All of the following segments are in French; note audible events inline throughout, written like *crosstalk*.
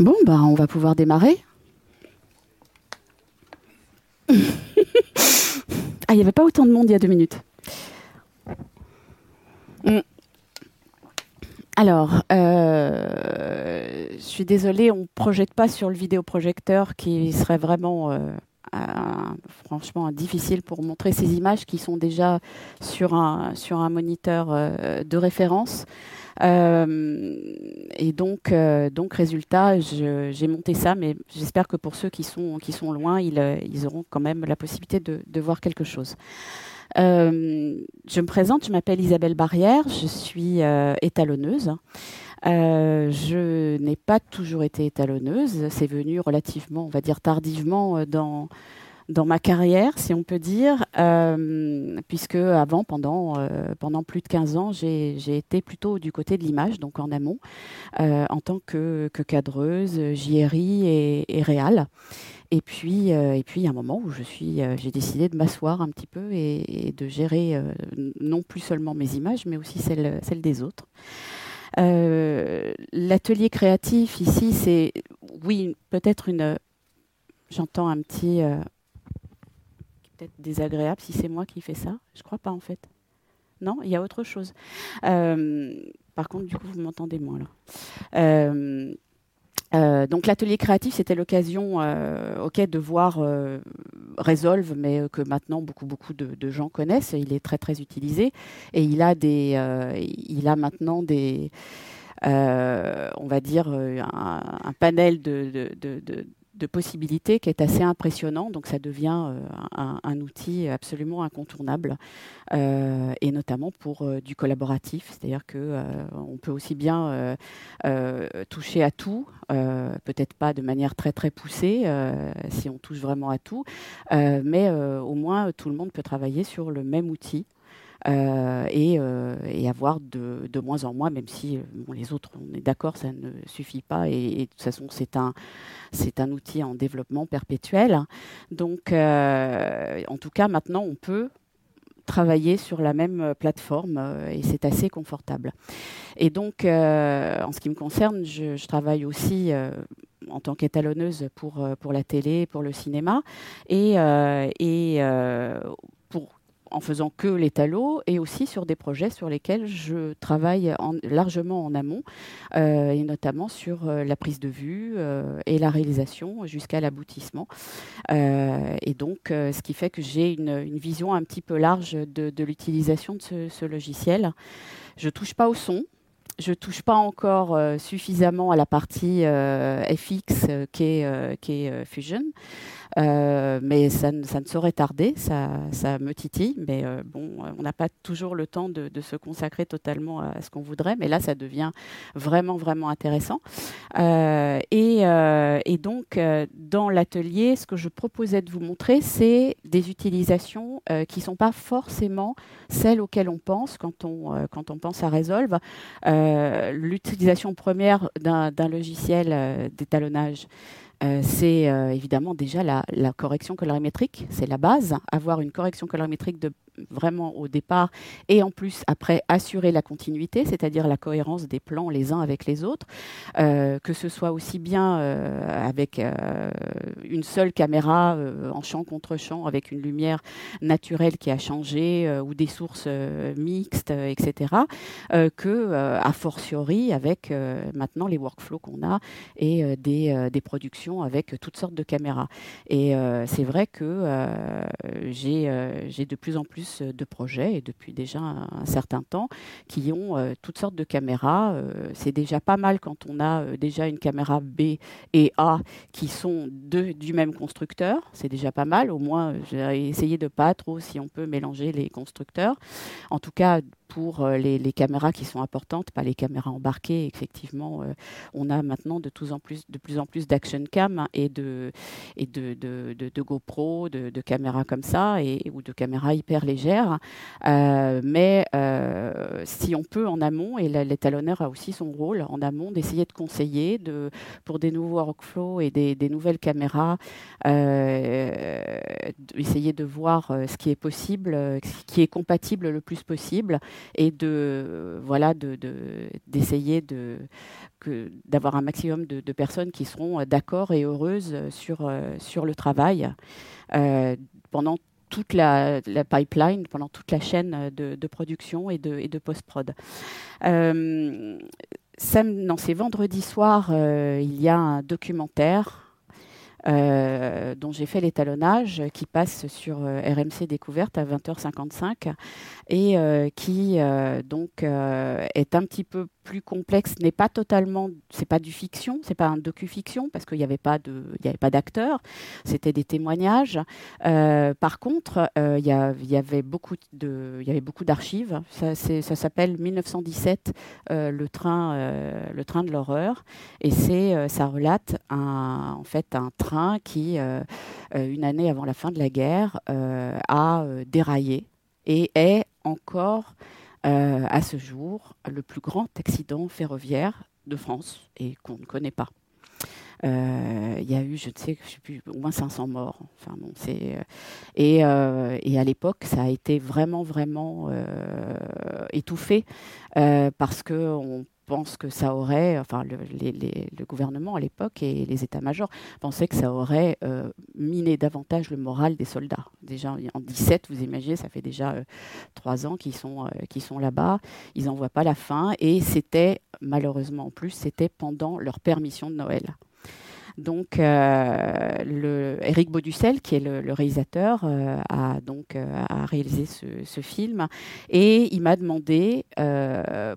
Bon, bah, on va pouvoir démarrer. *laughs* ah, il n'y avait pas autant de monde il y a deux minutes. Mm. Alors, euh, je suis désolée, on ne projette pas sur le vidéoprojecteur qui serait vraiment, euh, franchement, difficile pour montrer ces images qui sont déjà sur un, sur moniteur euh, de référence. Euh, et donc, euh, donc résultat, j'ai monté ça, mais j'espère que pour ceux qui sont, loin, ils, euh, auront quand même la possibilité de, voir quelque chose. Euh, je me présente, je m'appelle Isabelle Barrière, je suis euh, étalonneuse. Euh, je n'ai pas toujours été étalonneuse, c'est venu relativement, on va dire tardivement dans, dans ma carrière, si on peut dire, euh, puisque avant, pendant, euh, pendant plus de 15 ans, j'ai été plutôt du côté de l'image, donc en amont, euh, en tant que, que, cadreuse, JRI et, et réal. Et puis, euh, et puis, il y a un moment où je suis, euh, j'ai décidé de m'asseoir un petit peu et, et de gérer euh, non plus seulement mes images, mais aussi celles, celles des autres. L'atelier créatif ici, c'est, oui, peut-être une. J'entends un petit peut-être désagréable si c'est moi qui fais ça. Je crois pas en fait. Non, il y a autre chose. Euh, par contre, du coup, vous m'entendez moins là. Euh, euh, donc l'atelier créatif, c'était l'occasion, euh, de voir euh, Resolve, mais que maintenant beaucoup beaucoup de, gens connaissent. Il est très très utilisé et il a des, il a maintenant des, on va dire un, panel de de possibilités qui est assez impressionnant. Donc ça devient euh, un, outil absolument incontournable, euh, et notamment pour euh, du collaboratif, c'est-à-dire que on peut aussi bien toucher à tout, peut-être pas de manière très très poussée, si on touche vraiment à tout, mais au moins tout le monde peut travailler sur le même outil. Euh, et, euh, et, avoir de, moins en moins, même si bon, les autres, on est d'accord, ça ne suffit pas. Et, de toute façon, c'est un, c'est un outil en développement perpétuel. Donc, euh, en tout cas, maintenant, on peut travailler sur la même plateforme euh, et c'est assez confortable. Et donc, euh, en ce qui me concerne, je, travaille aussi euh, en tant qu'étalonneuse pour, pour la télé, pour le cinéma et, et pour en faisant que les talos et aussi sur des projets sur lesquels je travaille en, largement en amont euh, et notamment sur euh, la prise de vue euh, et la réalisation jusqu'à l'aboutissement. Et donc, ce qui fait que j'ai une, vision un petit peu large de, l'utilisation de ce, logiciel. Je touche pas au son. Je touche pas encore suffisamment à la partie FX qui est Fusion. Euh, mais ça, ça, ne saurait tarder, ça, me titille, mais euh, bon, on n'a pas toujours le temps de, se consacrer totalement à ce qu'on voudrait, mais là, ça devient vraiment, vraiment intéressant. Euh, et, euh, donc, euh, dans l'atelier, ce que je proposais de vous montrer, c'est des utilisations qui ne sont pas forcément celles auxquelles on pense quand on, quand on pense à Resolve. L'utilisation première d'un logiciel d'étalonnage, euh, c'est euh, évidemment déjà la, la, correction colorimétrique, c'est la base. Avoir une correction colorimétrique de vraiment au départ et en plus après assurer la continuité, c'est-à-dire la cohérence des plans les uns avec les autres, euh, que ce soit aussi bien euh, avec euh, une seule caméra en champ contre champ avec une lumière naturelle qui a changé ou des sources mixtes, etc., que a fortiori avec maintenant les workflows qu'on a et des, des, productions avec toutes sortes de caméras. Et c'est vrai que j'ai de plus en plus de projets et depuis déjà un, un certain temps qui ont euh, toutes sortes de caméras. Euh, c'est déjà pas mal quand on a euh, déjà une caméra B et A qui sont deux du même constructeur. C'est déjà pas mal. Au moins, j'ai essayé de pas trop si on peut mélanger les constructeurs. En tout cas, pour euh, les, caméras qui sont importantes, pas les caméras embarquées. Effectivement, euh, on a maintenant de, plus, en plus d'action cam et de, GoPro, de, caméras comme ça, et, ou de caméras hyper légères. Euh, mais si on peut en amont, et l'étalonneur a aussi son rôle en amont, d'essayer de conseiller pour des nouveaux workflows et des, des nouvelles caméras, euh, essayer de voir ce qui est possible, ce qui est compatible le plus possible et de voilà d'essayer de, d'avoir un maximum de, personnes qui seront d'accord et heureuses sur, sur le travail pendant toute la, pipeline, pendant toute la chaîne de, production et de, post-prod. Euh, c'est vendredi soir, il y a un documentaire euh, dont j'ai fait l'étalonnage, qui passe sur euh, RMC Découverte à 20h55 et euh, qui donc est un petit peu plus complexe, n'est pas totalement, c'est pas du fiction, c'est pas un docu-fiction parce qu'il n'y avait pas de, il avait pas d'acteurs, c'était des témoignages. par contre, il y, y, avait beaucoup de, il y avait beaucoup d'archives. Ça, s'appelle 1917, le train, le train de l'horreur, et c'est, ça relate en fait un train qui, euh, euh, une année avant la fin de la guerre, euh, a déraillé et est encore à ce jour le plus grand accident ferroviaire de France et qu'on ne connaît pas. Il y a eu, je ne sais, je sais plus, au moins 500 morts. Enfin bon, c'est et, et, à l'époque, ça a été vraiment vraiment étouffé parce que on pense que ça aurait, enfin le, gouvernement à l'époque et les états-majors pensaient que ça aurait euh, miné davantage le moral des soldats. Déjà en 17, vous imaginez, ça fait déjà euh, trois ans qu'ils sont, euh, sont là-bas, ils n'en voient pas la fin et c'était malheureusement en plus, c'était pendant leur permission de Noël. Donc, euh, Eric Bauducel, qui est le, réalisateur, euh, a donc euh, a réalisé ce, film. Et il m'a demandé,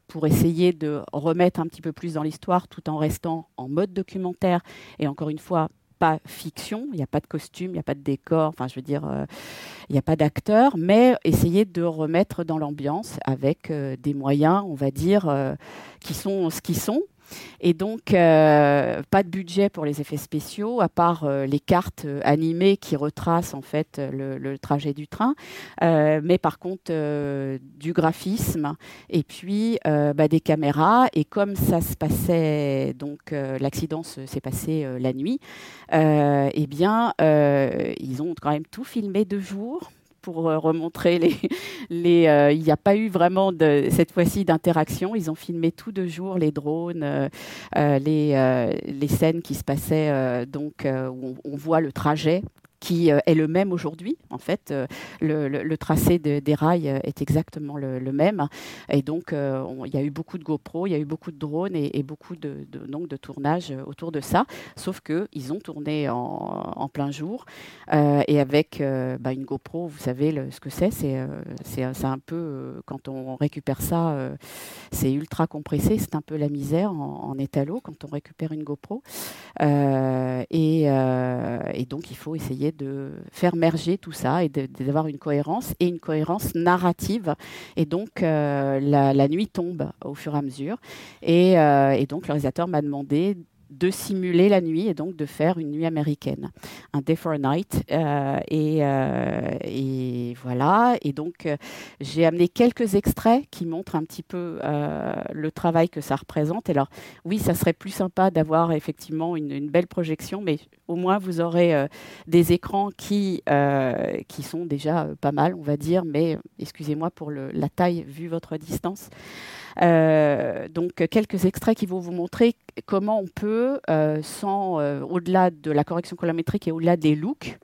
pour essayer de remettre un petit peu plus dans l'histoire, tout en restant en mode documentaire et encore une fois pas fiction, il n'y a pas de costume, il n'y a pas de décor, enfin je veux dire, il n'y a pas d'acteur, mais essayer de remettre dans l'ambiance avec des moyens, on va dire, qui sont ce qu'ils sont, et donc, euh, pas de budget pour les effets spéciaux, à part euh, les cartes euh, animées qui retracent en fait le, trajet du train. mais par contre, du graphisme et puis bah, des caméras. Et comme ça se passait, donc l'accident s'est passé la nuit, eh bien, ils ont quand même tout filmé de jour pour euh, remontrer les. *laughs* euh, il n'y a pas eu vraiment de, cette fois-ci d'interaction. Ils ont filmé tout de jour les drones, euh, les, les scènes qui se passaient, donc où on, voit le trajet qui euh, est le même aujourd'hui. En fait, euh, le, tracé des rails euh, est exactement le, même. Et donc, il y a eu beaucoup de GoPro, il y a eu beaucoup de drones et, beaucoup de, donc, de tournage autour de ça. Sauf qu'ils ont tourné en, plein jour et avec bah, une GoPro, vous savez ce que c'est. C'est un peu, quand on récupère ça, c'est ultra compressé. C'est un peu la misère en, en quand on récupère une GoPro. et, et donc, il faut essayer de faire merger tout ça et d'avoir une cohérence et une cohérence narrative. Et donc, euh, la, nuit tombe au fur et à mesure. Et, euh, et donc, le réalisateur m'a demandé de simuler la nuit et donc de faire une nuit américaine, un Day for a Night. Euh, euh, et, voilà. Et donc, euh, j'ai amené quelques extraits qui montrent un petit peu le travail que ça représente. alors, oui, ça serait plus sympa d'avoir effectivement une, belle projection, mais au moins vous aurez des écrans qui, qui sont déjà pas mal, on va dire, mais excusez-moi pour la taille vu votre distance. Euh, donc quelques extraits qui vont vous montrer comment on peut, euh, sans euh, au-delà de la correction colorimétrique et au-delà des looks,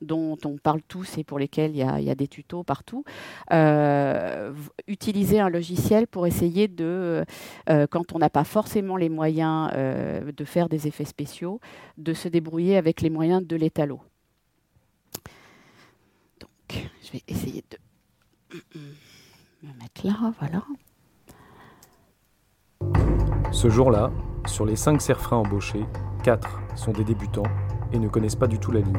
dont on parle tous et pour lesquels il y a, des tutos partout, utiliser un logiciel pour essayer de, quand on n'a pas forcément les moyens de faire des effets spéciaux, de se débrouiller avec les moyens de l'étalo. Donc, je vais essayer de *clears throat* me mettre là, voilà. Ce jour-là, sur les 5 serfrins embauchés, 4 sont des débutants et ne connaissent pas du tout la ligne.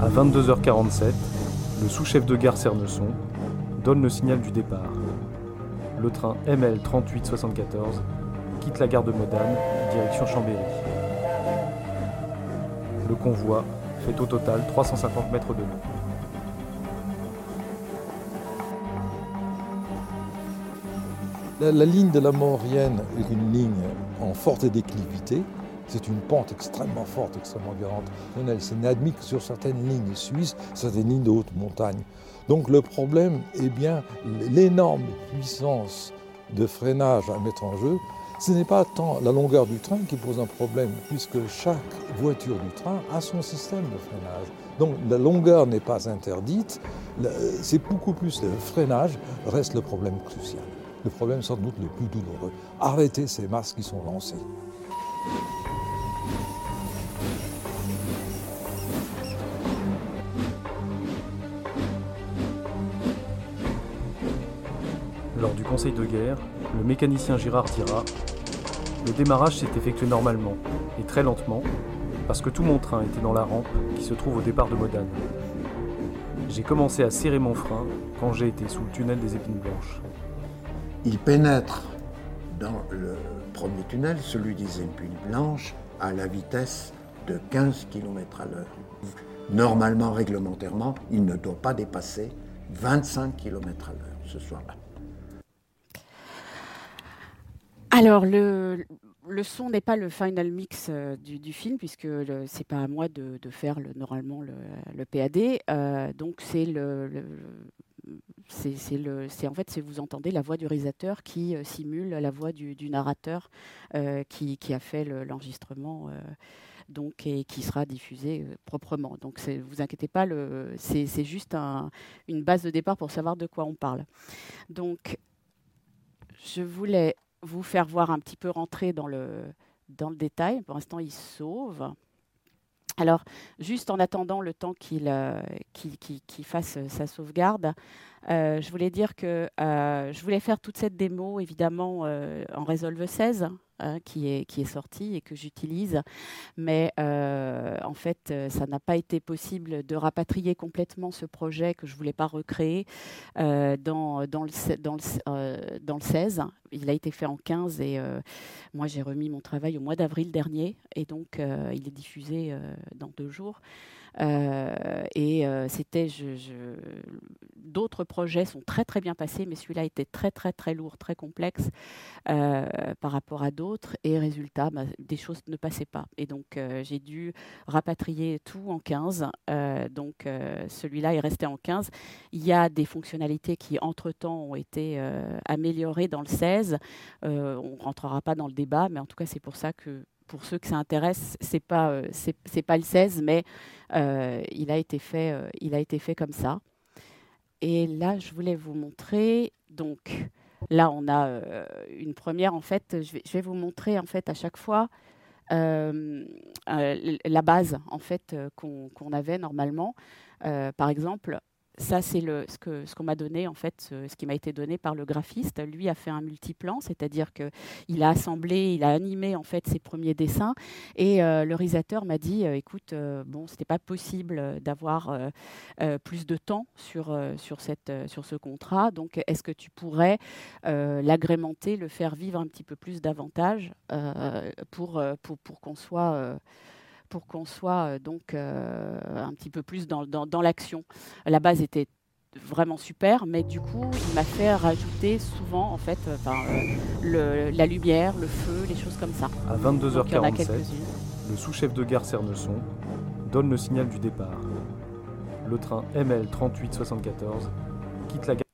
À 22h47, le sous-chef de gare Cernesson donne le signal du départ. Le train ML 3874 quitte la gare de Modane, direction Chambéry. Le convoi fait au total 350 mètres de long. La, ligne de la Maurienne est une ligne en forte déclivité. C'est une pente extrêmement forte, extrêmement violente. C'est n'admis que sur certaines lignes suisses, certaines lignes de haute montagne. Donc le problème est bien l'énorme puissance de freinage à mettre en jeu. Ce n'est pas tant la longueur du train qui pose un problème, puisque chaque voiture du train a son système de freinage. Donc la longueur n'est pas interdite, c'est beaucoup plus le freinage reste le problème crucial. Le problème sans doute le plus douloureux. Arrêtez ces masques qui sont lancés. Lors du conseil de guerre, le mécanicien Girard dira Le démarrage s'est effectué normalement et très lentement parce que tout mon train était dans la rampe qui se trouve au départ de Modane. J'ai commencé à serrer mon frein quand j'ai été sous le tunnel des épines blanches. Il pénètre dans le premier tunnel, celui des épines blanches, à la vitesse de 15 km à l'heure. Normalement, réglementairement, il ne doit pas dépasser 25 km à l'heure ce soir-là. Alors, le, son n'est pas le final mix euh, du, film, puisque ce n'est pas à moi de, faire le, normalement le, PAD. Euh, donc, c'est le, c'est le, en fait, c'est vous entendez la voix du réalisateur qui euh, simule la voix du, narrateur qui, qui, a fait l'enregistrement. donc, et qui sera diffusé proprement. Donc, vous inquiétez pas, c'est juste un, une base de départ pour savoir de quoi on parle. Donc, je voulais vous faire voir un petit peu rentrer dans le, dans le détail. Pour l'instant, il sauve. Alors, juste en attendant le temps qu'il euh, fasse sa sauvegarde, euh, je voulais dire que euh, je voulais faire toute cette démo, évidemment, en Resolve 16. Hein, qui, est, qui est sorti et que j'utilise. Mais euh, en fait, euh, ça n'a pas été possible de rapatrier complètement ce projet que je ne voulais pas recréer euh, dans, dans, le, dans, le, dans le 16. Il a été fait en 15 et moi j'ai remis mon travail au mois d'avril dernier et donc il est diffusé dans deux jours. Euh, et euh, c'était, d'autres projets sont très très bien passés, mais celui-là était très très très lourd, très complexe euh, par rapport à d'autres. Et résultat, bah, des choses ne passaient pas. Et donc j'ai dû rapatrier tout en 15. donc celui-là est resté en 15. Il y a des fonctionnalités qui entre-temps ont été améliorées dans le 16. on ne rentrera pas dans le débat, mais en tout cas c'est pour ça que pour ceux que ça intéresse, c'est pas euh, c'est pas le 16, mais euh, il a été fait euh, il a été fait comme ça. Et là, je voulais vous montrer. Donc là, on a une première. En fait, je vais, vous montrer en fait à chaque fois la base en fait qu'on avait normalement. par exemple, ça, c'est ce qu'on ce m'a donné, en fait, ce, qui m'a été donné par le graphiste. Lui a fait un multiplan, c'est-à-dire qu'il a assemblé, il a animé en fait ses premiers dessins. Et euh, le réalisateur m'a dit, euh, écoute, euh, bon, c'était pas possible d'avoir plus de temps sur, sur, cette, sur ce contrat. Donc, est-ce que tu pourrais l'agrémenter, le faire vivre un petit peu plus davantage pour, pour, pour qu'on soit pour qu'on soit euh, donc euh, un petit peu plus dans, dans, l'action. La base était vraiment super, mais du coup, il m'a fait rajouter souvent, en fait, euh, le, la lumière, le feu, les choses comme ça. À 22h47, le sous-chef de gare Cernesson donne le signal du départ. Le train ML 3874 quitte la gare.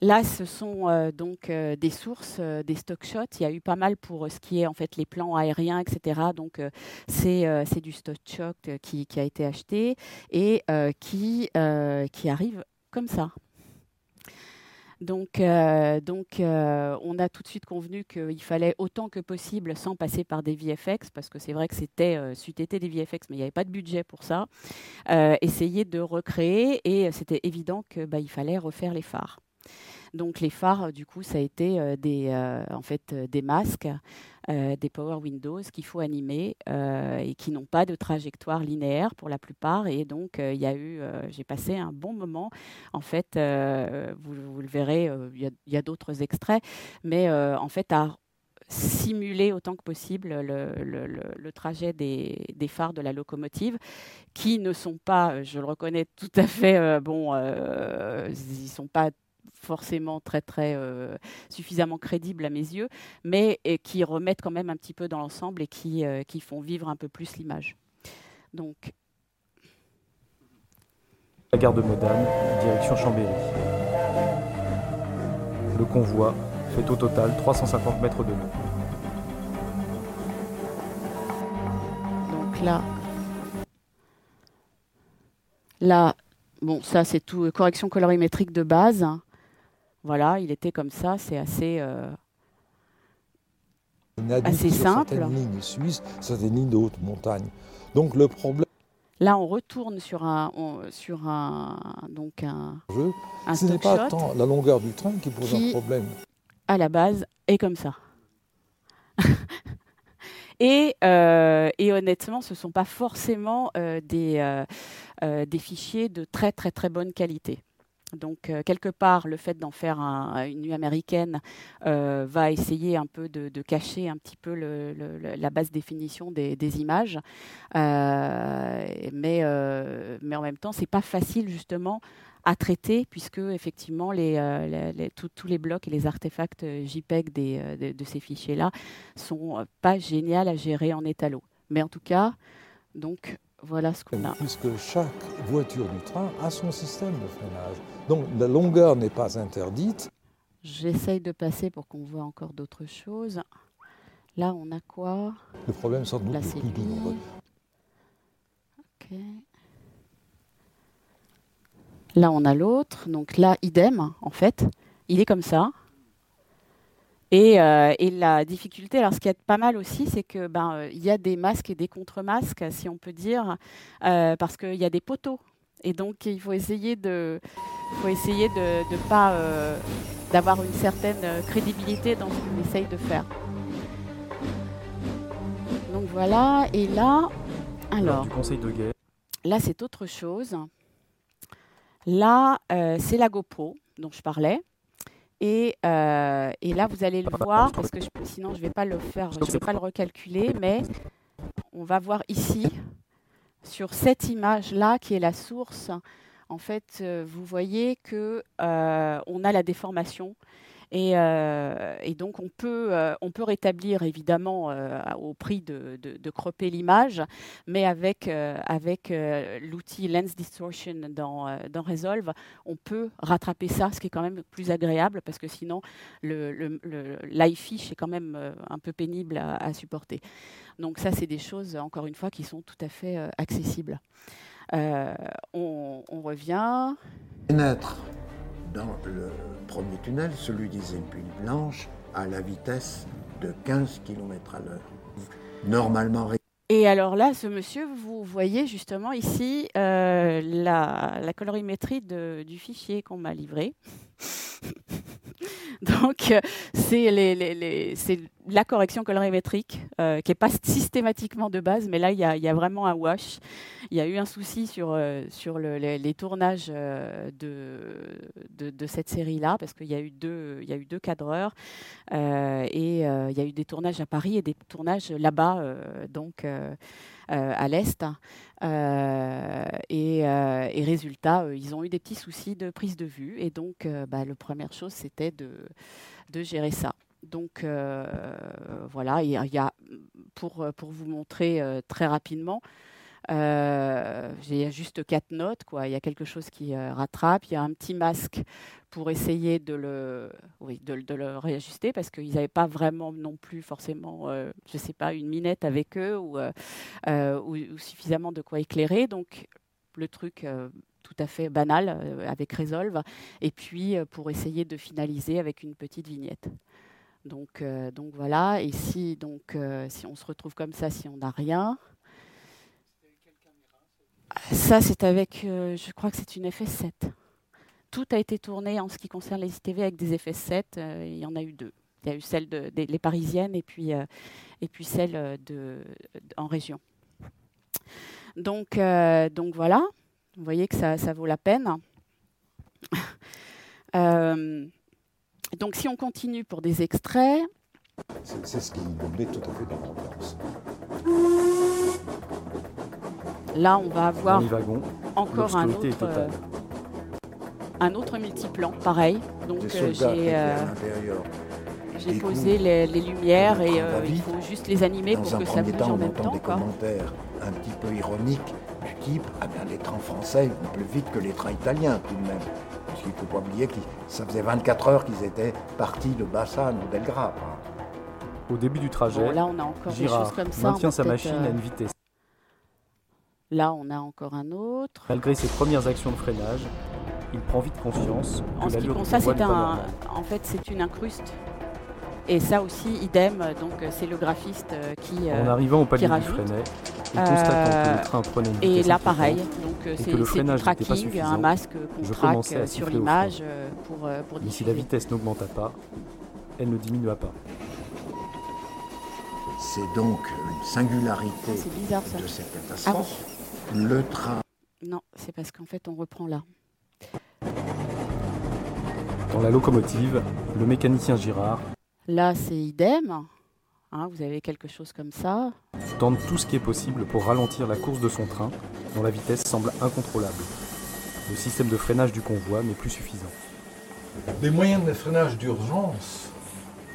Là, ce sont euh, donc euh, des sources, euh, des stock shots. Il y a eu pas mal pour ce qui est en fait les plans aériens, etc. Donc c'est du stock shot qui, a été acheté et qui, arrive comme ça. Donc, donc on a tout de suite convenu qu'il fallait autant que possible, sans passer par des VFX, parce que c'est vrai que c'était, euh, été des VFX, mais il n'y avait pas de budget pour ça, essayer de recréer, et c'était évident qu'il bah, fallait refaire les phares. Donc les phares, du coup, ça a été euh, des, euh, en fait, euh, des masques, des Power Windows qu'il faut animer et qui n'ont pas de trajectoire linéaire pour la plupart. Et donc il y a eu, j'ai passé un bon moment. En fait, vous, le verrez, il y a, d'autres extraits, mais en fait à simuler autant que possible le, trajet des, phares de la locomotive, qui ne sont pas, je le reconnais tout à fait, bon, ils sont pas forcément très très euh, suffisamment crédibles à mes yeux, mais qui remettent quand même un petit peu dans l'ensemble et qui, qui font vivre un peu plus l'image. Donc. La gare de Modane, direction Chambéry. Le convoi fait au total 350 mètres de long. Donc là, là, bon, ça c'est tout, euh, correction colorimétrique de base. Voilà, il était comme ça, c'est assez, euh, assez simple. Certaines lignes suisses, certaines lignes de haute montagne. Donc le problème. Là, on retourne sur un, sur un, donc un, un Ce n'est pas tant la longueur du train qui pose un problème. À la base, est comme ça. *laughs* et, euh, et, honnêtement, ce ne sont pas forcément euh, des, euh, des fichiers de très très très bonne qualité. Donc, euh, quelque part, le fait d'en faire une nuit américaine euh, va essayer un peu de, cacher un petit peu la basse définition des, images. mais, mais en même temps, c'est pas facile, justement, à traiter, puisque, effectivement, les, tous les blocs et les artefacts JPEG des, de, ces fichiers-là sont pas géniaux à gérer en étalo. Mais en tout cas, donc, voilà ce qu'on a. Puisque chaque voiture du train a son système de freinage. Donc la longueur n'est pas interdite. J'essaye de passer pour qu'on voit encore d'autres choses. Là, on a quoi? Le problème sans doute plus douloureux. Ok. Là, on a l'autre. Donc là, idem, en fait. Il est comme ça. Euh, et, la difficulté, alors ce qui est pas mal aussi, c'est que ben euh, il y a des masques et des contre-masques, si on peut dire, euh, parce qu'il y a des poteaux. Et donc il faut essayer de, faut essayer de, pas d'avoir une certaine crédibilité dans ce qu'on essaye de faire. Donc voilà. Et là, alors. Du conseil de guerre. Là, c'est autre chose. Là, c'est la GoPro dont je parlais. Euh, et, là, vous allez le voir, parce que sinon, je ne vais pas le faire, je vais pas le recalculer, mais on va voir ici, sur cette image-là, qui est la source, en fait, euh, vous voyez qu'on euh, a la déformation euh, et, donc on peut, euh, on peut rétablir évidemment euh, au prix de, de, cropper l'image, mais avec, avec l'outil Lens Distortion dans, dans Resolve, on peut rattraper ça, ce qui est quand même plus agréable parce que sinon le, le, l'iFish est quand même un peu pénible à, supporter. Donc ça, c'est des choses, encore une fois, qui sont tout à fait accessibles. on, on revient. Pénètre dans le premier tunnel, celui des Épules Blanches, à la vitesse de 15 km à l'heure. Normalement. Et alors là, ce monsieur, vous voyez justement ici euh, la, colorimétrie du fichier qu'on m'a livré. *laughs* Donc, euh, c'est les, la correction colorimétrique euh, qui n'est pas *laughs* systématiquement de base, mais là, il y a, vraiment un wash. Il y a eu un souci sur, euh, sur les, tournages de, de, cette série-là, parce qu'il y, a eu deux, y a eu deux cadreurs, et il y a eu des tournages à Paris et des tournages là-bas, donc à l'Est. Et, et, résultat, ils ont eu des petits soucis de prise de vue, et donc bah, la première chose, c'était de, de gérer ça. Donc euh, voilà, il y a, pour, pour vous montrer euh, très rapidement, euh, j'ai juste quatre notes, quoi. Il y a quelque chose qui rattrape. Il y a un petit masque pour essayer de le, oui, de, le réajuster parce qu'ils n'avaient pas vraiment non plus forcément, je sais pas, une minette avec eux ou, ou, suffisamment de quoi éclairer. Donc le truc tout à fait banal avec Resolve. Et puis pour essayer de finaliser avec une petite vignette. Donc, euh, donc voilà, et si, donc, euh, si on se retrouve comme ça, si on n'a rien. Ça, c'est avec, euh, je crois que c'est une FS7. Tout a été tourné en ce qui concerne les ITV avec des FS7. il y en a eu deux. Il y a eu celle de, des parisiennes et puis, celle de, en région. Donc, donc voilà, vous voyez que ça, ça vaut la peine. *laughs* Donc si on continue pour des extraits. C'est ce qui me met tout à fait dans l'ambiance. Là, on va avoir encore un autre. Euh, un autre multiplan, pareil. Donc euh, j'ai euh, posé les, les lumières et euh, il faut juste les animer pour que ça bouge temps, en même temps. des quoi. commentaires un petit peu ironiques Ah les trains français vont plus vite que les trains italiens, tout de même. Parce qu'il ne faut pas oublier que ça faisait 24 heures qu'ils étaient partis de Bassane ou Belgrade. hein. Au début du trajet, Bon, là, on a encore des Girard choses comme ça. on maintient sa machine euh, à une vitesse. Là, on a encore un autre. Malgré ses premières actions de freinage, il prend vite conscience En que ce qui concerne, c'est un, en fait, c'est une incruste. Et ça aussi, idem. Donc, euh, c'est le graphiste euh, qui. euh, En arrivant au palier du freinet, et Euh, constatant que le train prenait une et vitesse là, inquiétante, pareil. Donc, c'est du freinage n'était pas tracking, un suffisant, masque qu'on je traque commençais à sur l'image pour, pour Mais si la vitesse n'augmenta pas, elle ne diminua pas. C'est donc une singularité Ah, C'est bizarre ça. de cette Ah oui. catastrophe. Le train Non, c'est parce qu'en fait, on reprend là. Dans la locomotive, le mécanicien Girard Là, c'est idem. Hein, vous avez quelque chose comme ça. tente tout ce qui est possible pour ralentir la course de son train, dont la vitesse semble incontrôlable. Le système de freinage du convoi n'est plus suffisant. Les moyens de freinage d'urgence,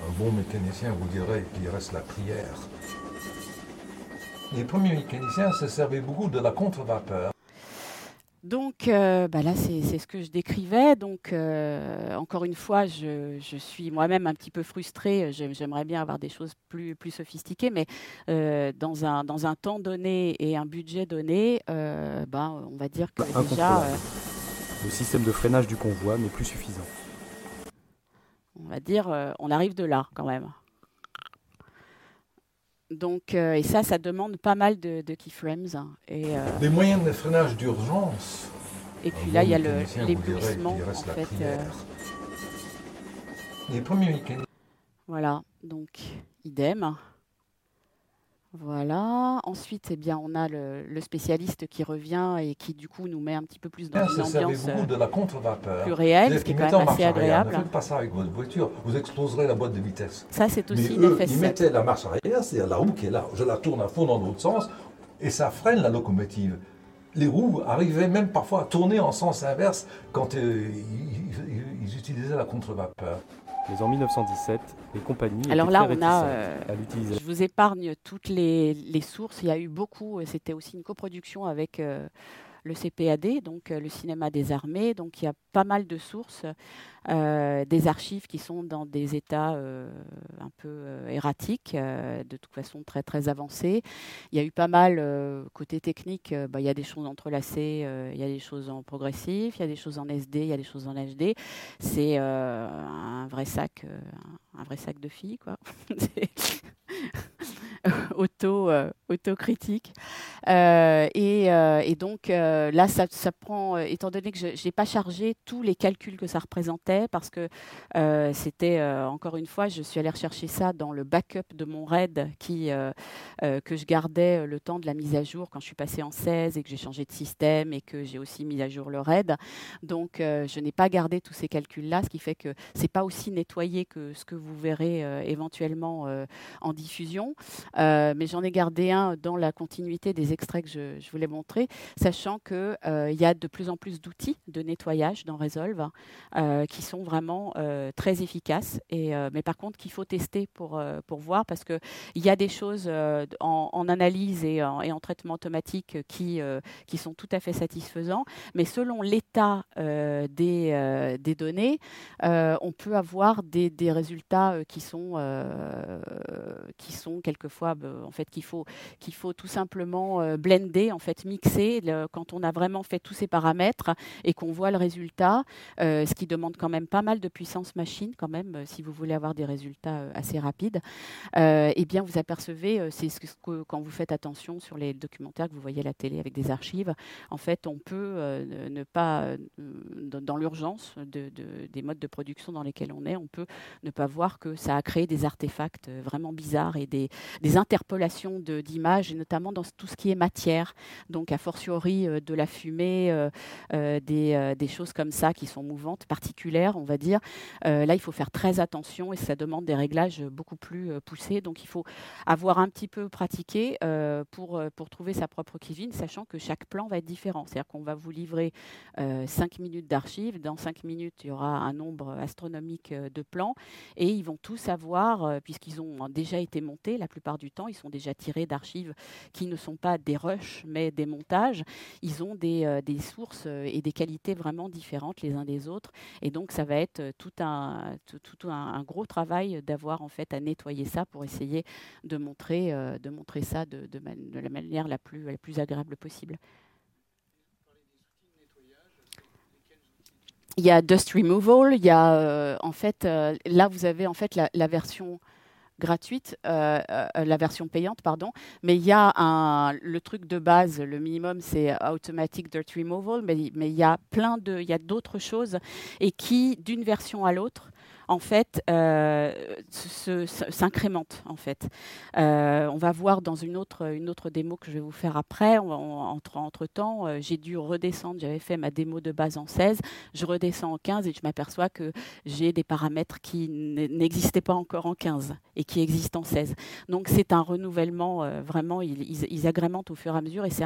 un bon mécanicien vous dirait qu'il reste la prière. Les premiers mécaniciens se servaient beaucoup de la contre-vapeur. Donc euh, bah là, c'est ce que je décrivais. Donc, euh, encore une fois, je, je suis moi-même un petit peu frustrée. J'ai- J'aimerais bien avoir des choses plus, plus sophistiquées, mais euh, dans, un, dans un temps donné et un budget donné, ben, on va dire que déjà, Incontrôlable. euh, Le système de freinage du convoi n'est plus suffisant. on va dire, on arrive de là quand même. Donc, euh, et ça, ça demande pas mal de, de keyframes. hein. Et, euh, Les moyens de freinage d'urgence. et puis bon là, il y a l'éblouissement, en fait. euh. Les premiers mécaniciens Voilà, donc idem. Voilà. Ensuite, eh bien, on a le, le spécialiste qui revient et qui, du coup, nous met un petit peu plus dans se une ambiance euh, de la contre-vapeur. plus réelle, ce qui est quand même assez arrière. Ne agréable. faites pas ça avec votre voiture, vous exploserez la boîte de vitesse. Ça, c'est Mais aussi une eux, ils FS7. mettaient la marche arrière, c'est-à-dire la roue qui est là. Je la tourne à fond dans l'autre sens et ça freine la locomotive. Les roues arrivaient même parfois à tourner en sens inverse quand euh, ils, ils- ils utilisaient la contre-vapeur. Mais en 1917, les compagnies Alors là, on a. euh. Je vous épargne toutes les, les sources. Il y a eu beaucoup. euh, C'était aussi une coproduction avec euh, le CPAD, donc euh, le cinéma des armées. Donc il y a pas mal de sources, euh, des archives qui sont dans des états euh, un peu erratiques, de toute façon très très avancés. Il y a eu pas mal côté technique. bah, il y a des choses entrelacées, il y a des choses en progressif, il y a des choses en SD, il y a des choses en HD. C'est un vrai sac, un vrai sac de filles quoi. *laughs* *laughs* Auto euh, autocritique. Euh, et, euh, et donc là ça, ça prend étant donné que je n'ai pas chargé tous les calculs que ça représentait parce que c'était encore une fois je suis allée rechercher ça dans le backup de mon RAID qui que je gardais le temps de la mise à jour quand je suis passée en 16 et que j'ai changé de système et que j'ai aussi mis à jour le RAID. Donc je n'ai pas gardé tous ces calculs là ce qui fait que c'est pas aussi nettoyé que ce que vous verrez éventuellement en diffusion mais j'en ai gardé un dans la continuité des extraits que je, voulais montrer, sachant qu'il il y a de plus en plus d'outils de nettoyage dans Resolve euh, qui sont vraiment euh, très efficaces, euh, mais par contre qu'il faut tester pour, euh, pour voir, parce qu'il y a des choses euh, en, analyse et en, traitement automatique qui, euh, qui sont tout à fait satisfaisants, mais selon l'état euh, des, euh, des données, euh, on peut avoir des, des résultats euh, qui sont, euh, qui sont quelquefois, bah, qu'il faut, tout simplement euh, blender, en fait, mixer quand on a vraiment fait tous ces paramètres et qu'on voit le résultat, euh, ce qui demande quand même pas mal de puissance machine, quand même, euh, si vous voulez avoir des résultats assez rapides. Eh bien, vous apercevez, c'est ce que, quand vous faites attention sur les documentaires que vous voyez à la télé avec des archives, en fait, on peut ne- pas, dans l'urgence de- de- des modes de production dans lesquels on est, on peut ne pas voir que ça a créé des artefacts vraiment bizarres et des d'interpolation d'images, et notamment dans tout ce qui est matière. Donc, a fortiori, de la fumée, des, des, choses comme ça qui sont mouvantes, particulières, on va dire. là, il faut faire très attention et ça demande des réglages beaucoup plus poussés. Donc, il faut avoir un petit peu pratiqué pour, pour trouver sa propre cuisine, sachant que chaque plan va être différent. C'est-à-dire qu'on va vous livrer 5 minutes d'archives. Dans 5 minutes, il y aura un nombre astronomique de plans et ils vont tous avoir, puisqu'ils ont déjà été montés la plupart du temps, ils sont déjà tirés d'archives qui ne sont pas des rushs mais des montages. Ils ont des, des sources et des qualités vraiment différentes les uns des autres. Et donc, ça va être tout un, tout, un, gros travail d'avoir en fait à nettoyer ça pour essayer de montrer, de montrer ça de, la manière la plus, la plus agréable possible. Il y a Dust Removal, il y a euh, en fait, euh, là vous avez en fait la version gratuite, euh, la version payante, pardon, mais il y a le truc de base, le minimum c'est Automatic Dirt Removal, mais il y a plein de, il y a d'autres choses et qui, d'une version à l'autre, en fait, euh, s'incrémente. En fait, euh, on va voir dans une autre, une autre démo que je vais vous faire après. entre, temps, euh, j'ai dû redescendre. J'avais fait ma démo de base en 16. Je redescends en 15 et je m'aperçois que j'ai des paramètres qui n'existaient pas encore en 15 et qui existent en 16. Donc c'est un renouvellement vraiment. Ils, agrémentent au fur et à mesure et c'est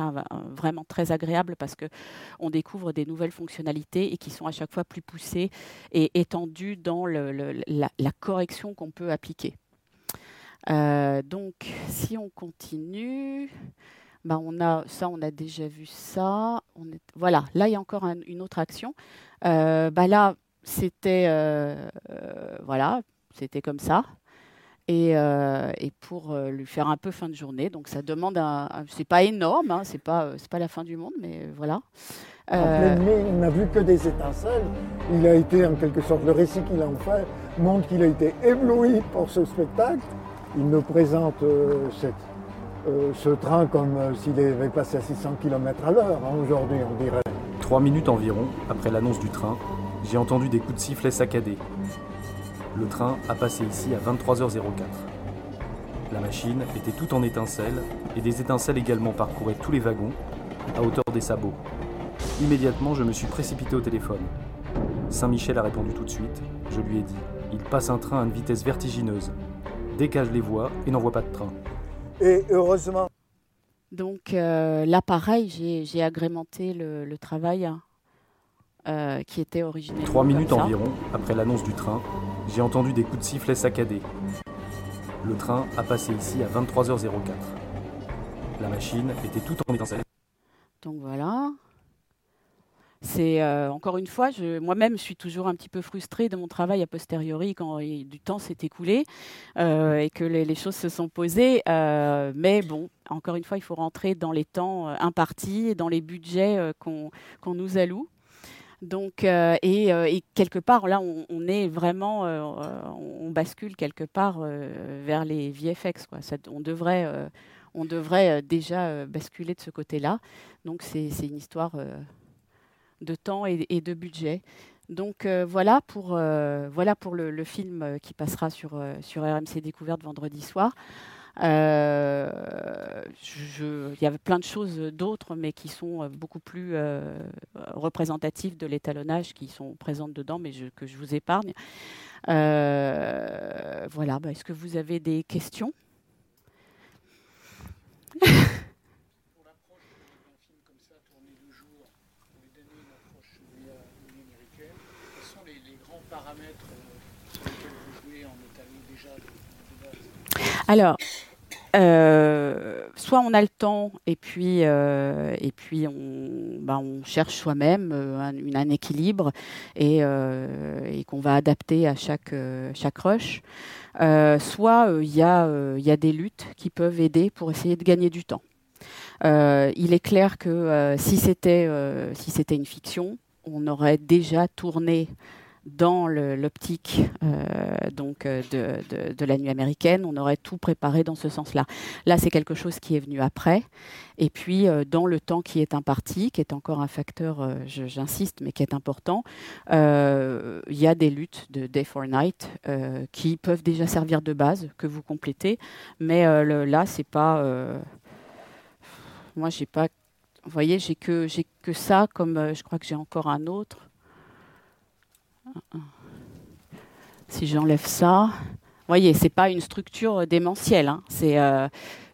vraiment très agréable parce que on découvre des nouvelles fonctionnalités et qui sont à chaque fois plus poussées et étendues dans le la, correction qu'on peut appliquer. Euh, donc, si on continue, bah on a ça, on déjà vu ça. Voilà, là il y a encore une autre action. Euh, bah là, c'était euh, voilà, c'était comme ça. Et, et, pour lui faire un peu fin de journée, donc ça demande un, c'est pas énorme, hein, c'est pas c'est pas la fin du monde, mais voilà. Pleine nuit, il n'a vu que des étincelles. Il a été, en quelque sorte, le récit qu'il a en fait montre qu'il a été ébloui pour ce spectacle. Il nous présente euh, euh, ce train comme euh, s'il avait passé à 600 km à l'heure hein, aujourd'hui, on dirait. Trois minutes environ après l'annonce du train, j'ai entendu des coups de sifflet saccadés. Le train a passé ici à 23h04. La machine était tout en étincelles et des étincelles également parcouraient tous les wagons à hauteur des sabots. Immédiatement, je me suis précipité au téléphone. Saint-Michel a répondu tout de suite. Je lui ai dit Il passe un train à une vitesse vertigineuse. Décage les voies et n'envoie pas de train. Et heureusement. Donc euh, là, pareil, j'ai agrémenté le, travail hein, euh, qui était originel. Trois minutes environ après l'annonce du train, j'ai entendu des coups de sifflet saccadés. Le train a passé ici à 23h04. La machine était tout en étincelle. Donc voilà, c'est euh, encore une fois, moi-même, je suis toujours un petit peu frustrée de mon travail a posteriori quand du temps s'est écoulé euh, et que les, choses se sont posées. Euh, mais bon, encore une fois, il faut rentrer dans les temps impartis et dans les budgets qu'on nous alloue. Donc, et, quelque part, là, on, est vraiment, on bascule quelque part vers les VFX. Quoi. on devrait, on devrait déjà basculer de ce côté-là. Donc, c'est une histoire de temps et, de budget. Donc euh, voilà pour, euh, voilà pour le, film euh, qui passera sur, sur RMC Découverte vendredi soir. Il y avait plein de choses d'autres, mais qui sont beaucoup plus représentatives de l'étalonnage, qui sont présentes dedans, mais que je vous épargne. voilà, bah, est-ce que vous avez des questions? *laughs* Alors, euh, soit on a le temps et puis, euh, puis on, cherche soi-même euh, un, équilibre et, qu'on va adapter à chaque, chaque rush. soit il y, a, des luttes qui peuvent aider pour essayer de gagner du temps. il est clair que si c'était une fiction, on aurait déjà tourné dans l'optique donc de, de, la nuit américaine, on aurait tout préparé dans ce sens-là. Là, c'est quelque chose qui est venu après. Et puis, dans le temps qui est imparti, qui est encore un facteur, j'insiste, mais qui est important, il y a des luttes de day for night qui peuvent déjà servir de base, que vous complétez. Mais là, c'est pas moi, j'ai pas. Vous voyez, j'ai que, j'ai que ça, comme euh, je crois que j'ai encore un autre. Si j'enlève ça, vous voyez, c'est pas une structure démentielle. Hein. C'est euh,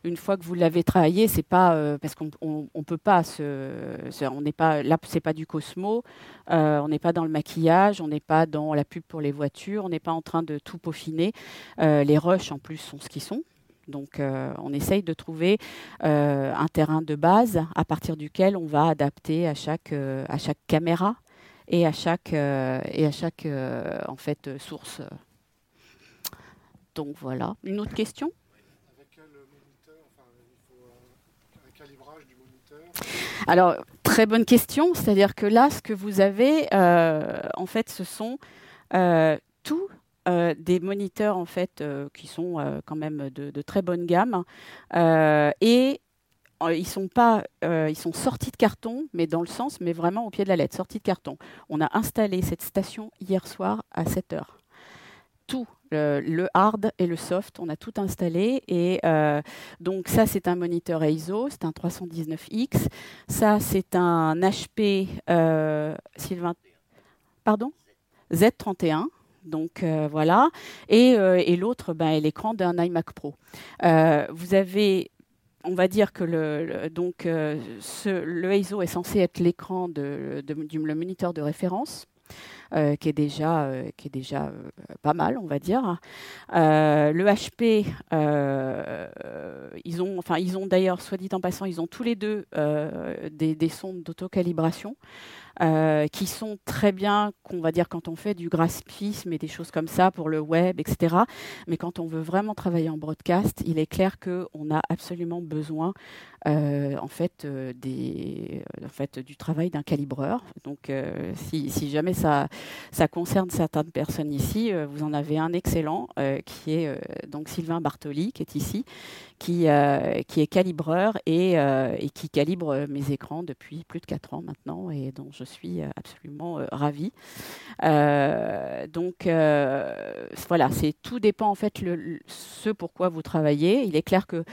une fois que vous l'avez travaillé, c'est pas euh, parce qu'on on, peut pas se, on n'est pas là, c'est pas du Cosmo, on n'est pas dans le maquillage, on n'est pas dans la pub pour les voitures, on n'est pas en train de tout peaufiner. les rushs en plus sont ce qu'ils sont. Donc euh, on essaye de trouver euh, un terrain de base à partir duquel on va adapter à chaque, euh, à chaque caméra et à chaque, et à chaque en fait, source. Donc voilà. Une autre question? Alors, très bonne question. C'est-à-dire que là, ce que vous avez, en fait, ce sont tous euh, des moniteurs en fait euh, qui sont euh, quand même de, très bonne gamme et ils sont pas, ils sont sortis de carton, mais dans le sens, mais vraiment au pied de la lettre, sortis de carton. On a installé cette station hier soir à 7 heures. Tout, le, hard et le soft, on a tout installé. Et donc ça, c'est un moniteur ISO, c'est un 319X. Ça, c'est un HP pardon, Z31. Donc euh, voilà. Et, euh, l'autre, ben, l'écran d'un iMac Pro. Euh, vous avez on va dire que le, le ISO est censé être l'écran du le moniteur de référence. qui est déjà, qui est déjà pas mal, on va dire. le HP, ils ont, enfin, ils ont d'ailleurs, soit dit en passant, ils ont tous les deux des, des sondes d'autocalibration. Euh, qui sont très bien, qu'on va dire, quand on fait du graphisme et des choses comme ça pour le web, etc. Mais quand on veut vraiment travailler en broadcast, il est clair qu'on a absolument besoin euh, euh, en fait, du travail d'un calibreur. Donc, si, si, jamais ça, ça concerne certaines personnes ici, vous en avez un excellent qui est donc Sylvain Bartoli, qui est ici, qui, qui est calibreur et, et, qui calibre mes écrans depuis plus de 4 ans maintenant et dont je suis absolument ravie. donc, voilà, c'est tout dépend en fait le, ce pourquoi vous travaillez. Il est clair que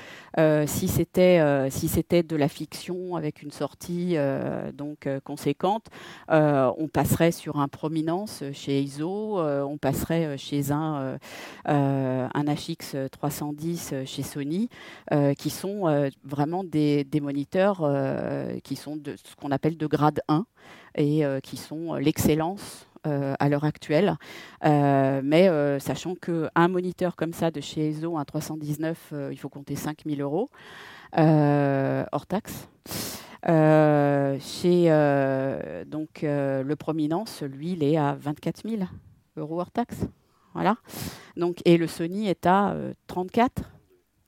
si c'était si de la fiction avec une sortie euh, donc euh, conséquente, euh, on passerait sur un prominence chez ISO, on passerait chez un, un HX 310 chez Sony, qui sont vraiment des, moniteurs qui sont de ce qu'on appelle de grade 1 et qui sont l'excellence à l'heure actuelle. mais sachant qu'un moniteur comme ça de chez ISO, un 319, il faut compter 5000 euros. Euh, hors taxe. Euh, chez euh, donc le Prominence, lui, il est à 24 000 euros hors taxe. Voilà. Donc, et le Sony est à 34,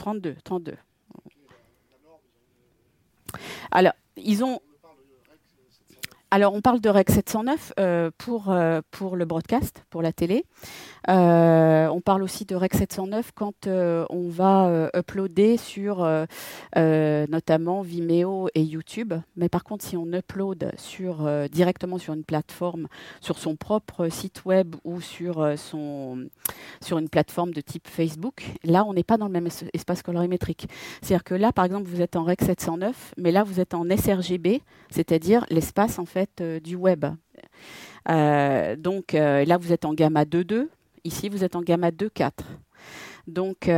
32, 32. Alors, ils ont alors, on parle de REC 709 euh, pour, euh, pour le broadcast, pour la télé. Euh, on parle aussi de REC 709 quand on va uploader sur notamment Vimeo et YouTube. Mais par contre, si on upload sur, directement sur une plateforme, sur son propre site web ou sur, son, sur une plateforme de type Facebook, là, on n'est pas dans le même espace colorimétrique. C'est-à-dire que là, par exemple, vous êtes en REC 709, mais là, vous êtes en sRGB, c'est-à-dire l'espace en fait euh, du web. Euh, donc euh, là, vous êtes en gamma 2.2. Ici, vous êtes en gamma 2.4. Donc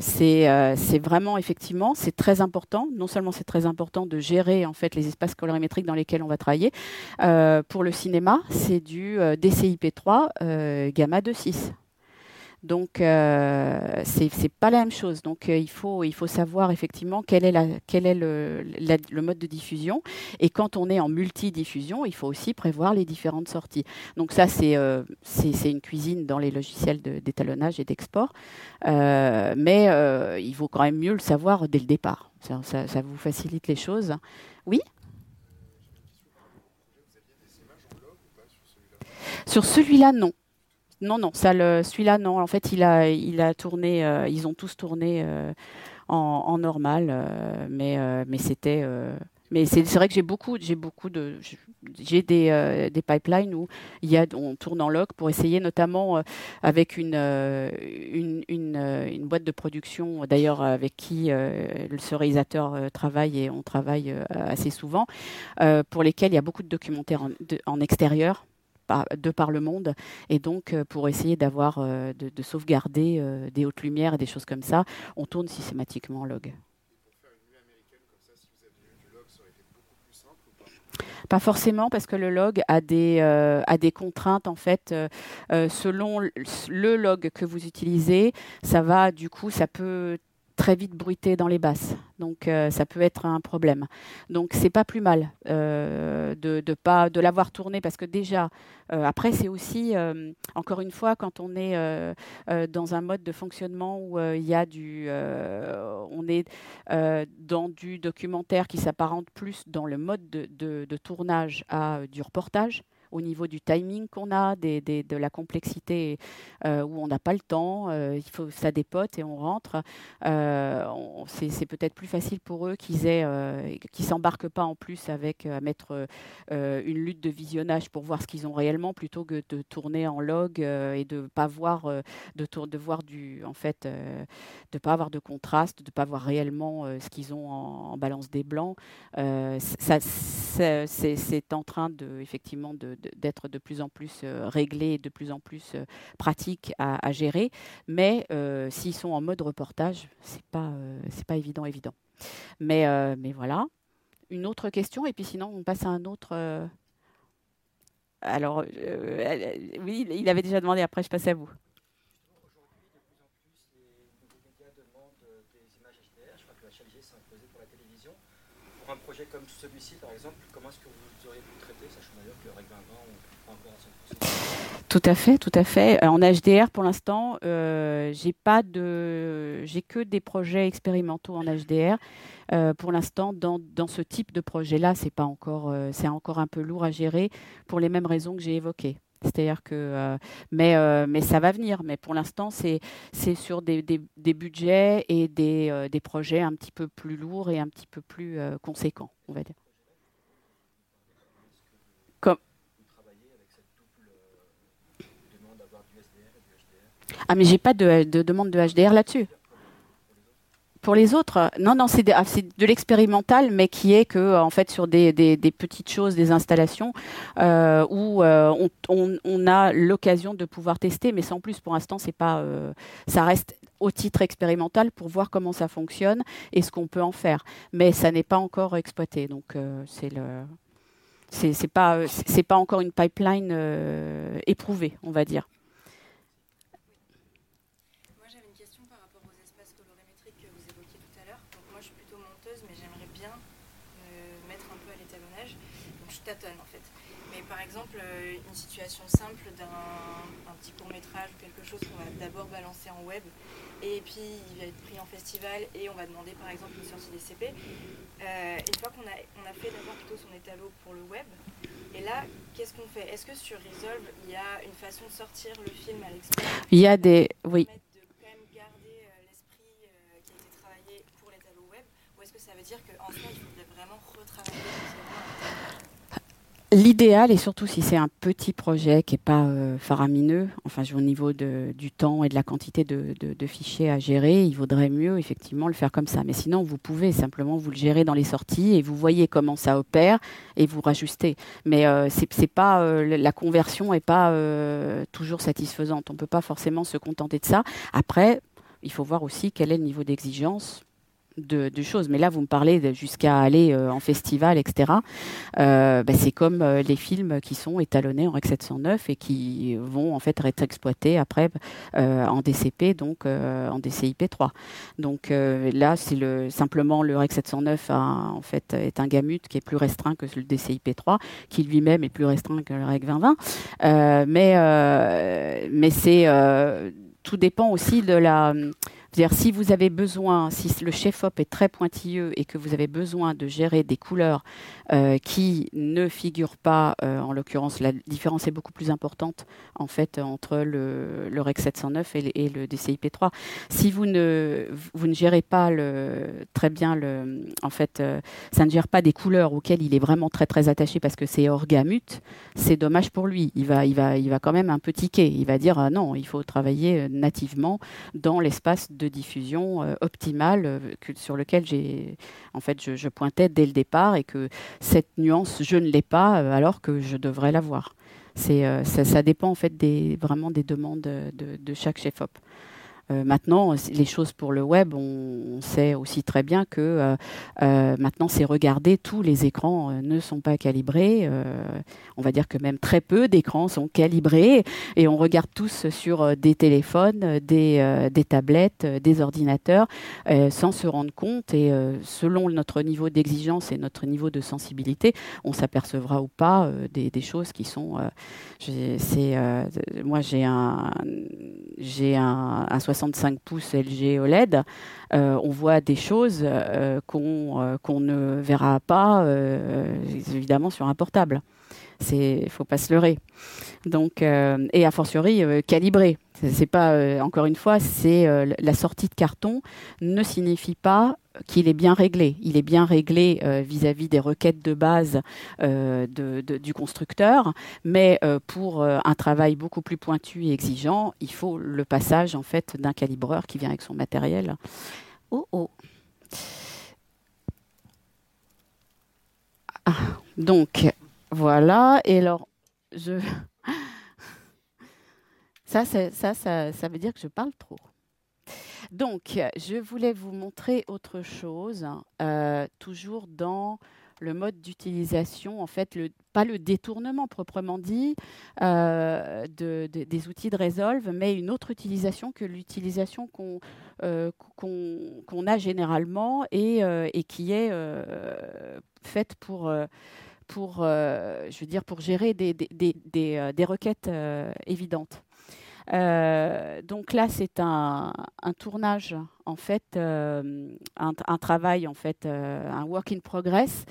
c'est vraiment effectivement c'est très important. Non seulement c'est très important de gérer en fait les espaces colorimétriques dans lesquels on va travailler. pour le cinéma, c'est du DCI-P3 gamma 2.6. Donc, euh, c'est c'est pas la même chose. Donc, euh, il, faut, il faut savoir effectivement quel est, la, quel est le, le, mode de diffusion. Et quand on est en multidiffusion, il faut aussi prévoir les différentes sorties. Donc, ça, c'est euh, une cuisine dans les logiciels d'étalonnage et d'export. Euh, mais il vaut quand même mieux le savoir dès le départ. Ça vous facilite les choses. Oui? Sur celui-là, non. Non, non, celui-là, non. En fait, il a, il a tourné, euh, ils ont tous tourné euh, en, normal, euh, mais, mais c'était. mais c'est vrai que j'ai beaucoup, j'ai beaucoup de, j'ai des, pipelines où il y a, on tourne en log pour essayer, notamment avec une, une, une, boîte de production, d'ailleurs avec qui ce réalisateur travaille et on travaille assez souvent, pour lesquels il y a beaucoup de documentaires en extérieur de par le monde. Et donc, euh, pour essayer d'avoir, euh, de, sauvegarder euh, des hautes lumières et des choses comme ça, on tourne systématiquement en log. Pas forcément parce que le log a des, a des contraintes en fait selon le log que vous utilisez. Ça va du coup, ça peut très vite bruité dans les basses. Donc euh, ça peut être un problème. Donc c'est pas plus mal euh, de, pas de l'avoir tourné parce que déjà euh, après c'est aussi encore une fois quand on est dans un mode de fonctionnement où il y a du on est dans du documentaire qui s'apparente plus dans le mode de, de tournage à du reportage au niveau du timing qu'on a, de la complexité euh, où on n'a pas le temps, euh, il faut, ça dépote et on rentre. Euh, c'est peut-être plus facile pour eux qu'ils aient, qui s'embarquent pas en plus avec à mettre une lutte de visionnage pour voir ce qu'ils ont réellement plutôt que de tourner en log et de pas voir de, de voir du en fait de pas avoir de contraste, de pas voir réellement ce qu'ils ont en, balance des blancs. ça, c'est en train de effectivement de, d'être de, plus en plus euh, réglés de plus en plus euh, pratiques à, gérer. Mais euh, s'ils sont en mode reportage, c'est pas pas évident évident. Mais mais voilà. Une autre question et puis sinon on passe à un autre. Alors oui, il avait déjà demandé. Après je passe à vous. Un projet comme celui-ci, par exemple, comment est-ce que vous auriez pu traiter, sachant d'ailleurs que Règle 20 tout à fait, tout à fait. Euh, en HDR, pour l'instant, euh, j'ai pas de, j'ai que des projets expérimentaux en HDR. Euh, pour l'instant, dans, dans, ce type de projet-là, c'est encore, encore un peu lourd à gérer pour les mêmes raisons que j'ai évoquées. C'est-à-dire que, mais, mais ça va venir. Mais pour l'instant, c'est, sur des, des, des, budgets et des, des projets un petit peu plus lourds et un petit peu plus conséquents, on va dire. Ah, mais j'ai pas de, demande de HDR là-dessus. Pour les autres, non, non, c'est de, ah, l'expérimental, mais qui est que, en fait, sur des, petites choses, des installations, euh, où euh, on, a l'occasion de pouvoir tester, mais sans plus. Pour l'instant, c'est pas, euh, ça reste au titre expérimental pour voir comment ça fonctionne et ce qu'on peut en faire. Mais ça n'est pas encore exploité, donc c'est le, c'est pas encore une pipeline éprouvée, on va dire. Simple d'un petit court métrage ou quelque chose qu'on va d'abord balancer en web et puis il va être pris en festival et on va demander par exemple une sortie des CP. Euh, une fois qu'on a, on a fait d'abord plutôt son étalot pour le web, et là, qu'est-ce qu'on fait? Est-ce que sur Resolve, il y a une façon de sortir le film à l'extérieur? Il y a des... Oui. De quand même garder euh, l'esprit euh, qui a été travaillé pour l'étalot web, ou est-ce que ça veut dire qu'en fait, il faudrait vraiment retravailler L'idéal, et surtout si c'est un petit projet qui n'est pas euh, faramineux, enfin au niveau du temps et de la quantité de, fichiers à gérer, il vaudrait mieux effectivement le faire comme ça. Mais sinon, vous pouvez simplement vous le gérer dans les sorties et vous voyez comment ça opère et vous rajustez. Mais euh, c'est pas euh, la conversion n'est pas toujours satisfaisante. On ne peut pas forcément se contenter de ça. Après, il faut voir aussi quel est le niveau d'exigence de, choses. Mais là, vous me parlez jusqu'à aller euh, en festival, etc. Euh, bah, c'est comme euh, les films qui sont étalonnés en Rec 709 et qui vont en fait être exploités après en DCP, donc en DCIP 3. Donc là, c'est le, simplement le Rec 709 en fait, est un gamut qui est plus restreint que le DCIP 3, qui lui-même est plus restreint que le Rec 2020. mais mais c'est tout dépend aussi de la C'est-à-dire, si vous avez besoin, si le chef-op est très pointilleux et que vous avez besoin de gérer des couleurs euh, qui ne figurent pas, euh, en l'occurrence, la différence est beaucoup plus importante en fait entre le, le REC 709 et, le DCI-P3. Si vous ne, vous ne gérez pas le, très bien, le, en fait, euh, ça ne gère pas des couleurs auxquelles il est vraiment très très attaché parce que c'est hors gamut, c'est dommage pour lui. Il va, il, va, il va quand même un peu tiquer. Il va dire ah non, il faut travailler nativement dans l'espace de diffusion optimal sur lequel j'ai, en fait, je, je pointais dès le départ et que cette nuance, je ne l'ai pas euh, alors que je devrais l'avoir. C'est, euh, ça, dépend en fait des, vraiment des demandes de, de chaque chef-op. Euh, maintenant, les choses pour le web, on, sait aussi très bien que euh, euh, maintenant, c'est regarder, tous les écrans ne sont pas calibrés. on va dire que même très peu d'écrans sont calibrés et on regarde tous sur des téléphones, des, des tablettes, des ordinateurs sans se rendre compte. Et selon notre niveau d'exigence et notre niveau de sensibilité, on s'apercevra ou pas des, choses qui sont. moi, j'ai un, j'ai un, un 65 pouces LG OLED, euh, on voit des choses euh, euh, qu'on ne verra pas évidemment sur un portable. Ne faut pas se leurrer. Donc, et a fortiori calibré. C'est pas encore une fois, c'est la sortie de carton ne signifie pas qu'il est bien réglé. Il est bien réglé euh, vis-à-vis des requêtes de base euh, du constructeur, mais euh, pour un travail beaucoup plus pointu et exigeant, il faut le passage en fait d'un calibreur qui vient avec son matériel. Oh oh. Ah, donc voilà. Et alors je *laughs* ça, ça, ça, ça veut dire que je parle trop. Donc, je voulais vous montrer autre chose, euh, toujours dans le mode d'utilisation, en fait, pas le détournement proprement dit euh, de, des outils de Resolve, mais une autre utilisation que l'utilisation qu'on euh, a généralement et qui est faite pour pour, je veux dire, pour gérer des, des, des, des requêtes évidentes. Euh, donc là, c'est un, tournage en fait euh, un, travail en fait euh, un work in progress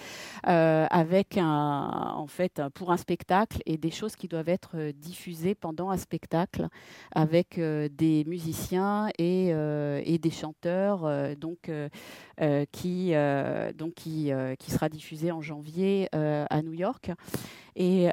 avec en fait pour un spectacle et des choses qui doivent être diffusées pendant un spectacle avec des musiciens et, et des chanteurs donc qui donc qui, qui sera diffusé en janvier à New York et,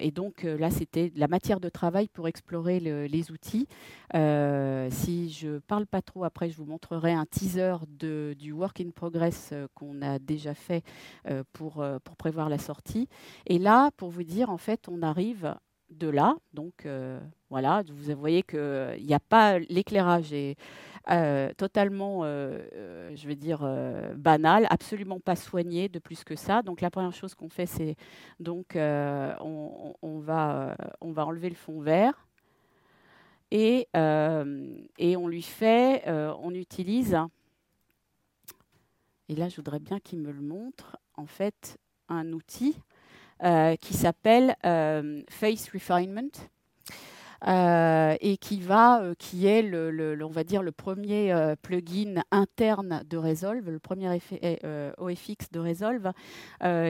et, donc là, c'était la matière de travail pour explorer le, les outils. Euh, si je parle pas trop, après, je vous montrerai un teaser du work in progress euh, qu'on a déjà fait euh, pour, pour prévoir la sortie. Et là, pour vous dire, en fait, on arrive de là. Donc voilà, vous voyez qu'il n'y a pas l'éclairage est totalement, je vais dire, banal, absolument pas soigné de plus que ça. Donc la première chose qu'on fait, c'est donc on, va, on va enlever le fond vert et, euh, et on lui fait, euh, on utilise, et là je voudrais bien qu'il me le montre, en fait un outil euh, qui s'appelle Face Refinement. Et qui va, qui est le, on va dire le premier plugin interne de Resolve, le premier effet, OFX de Resolve,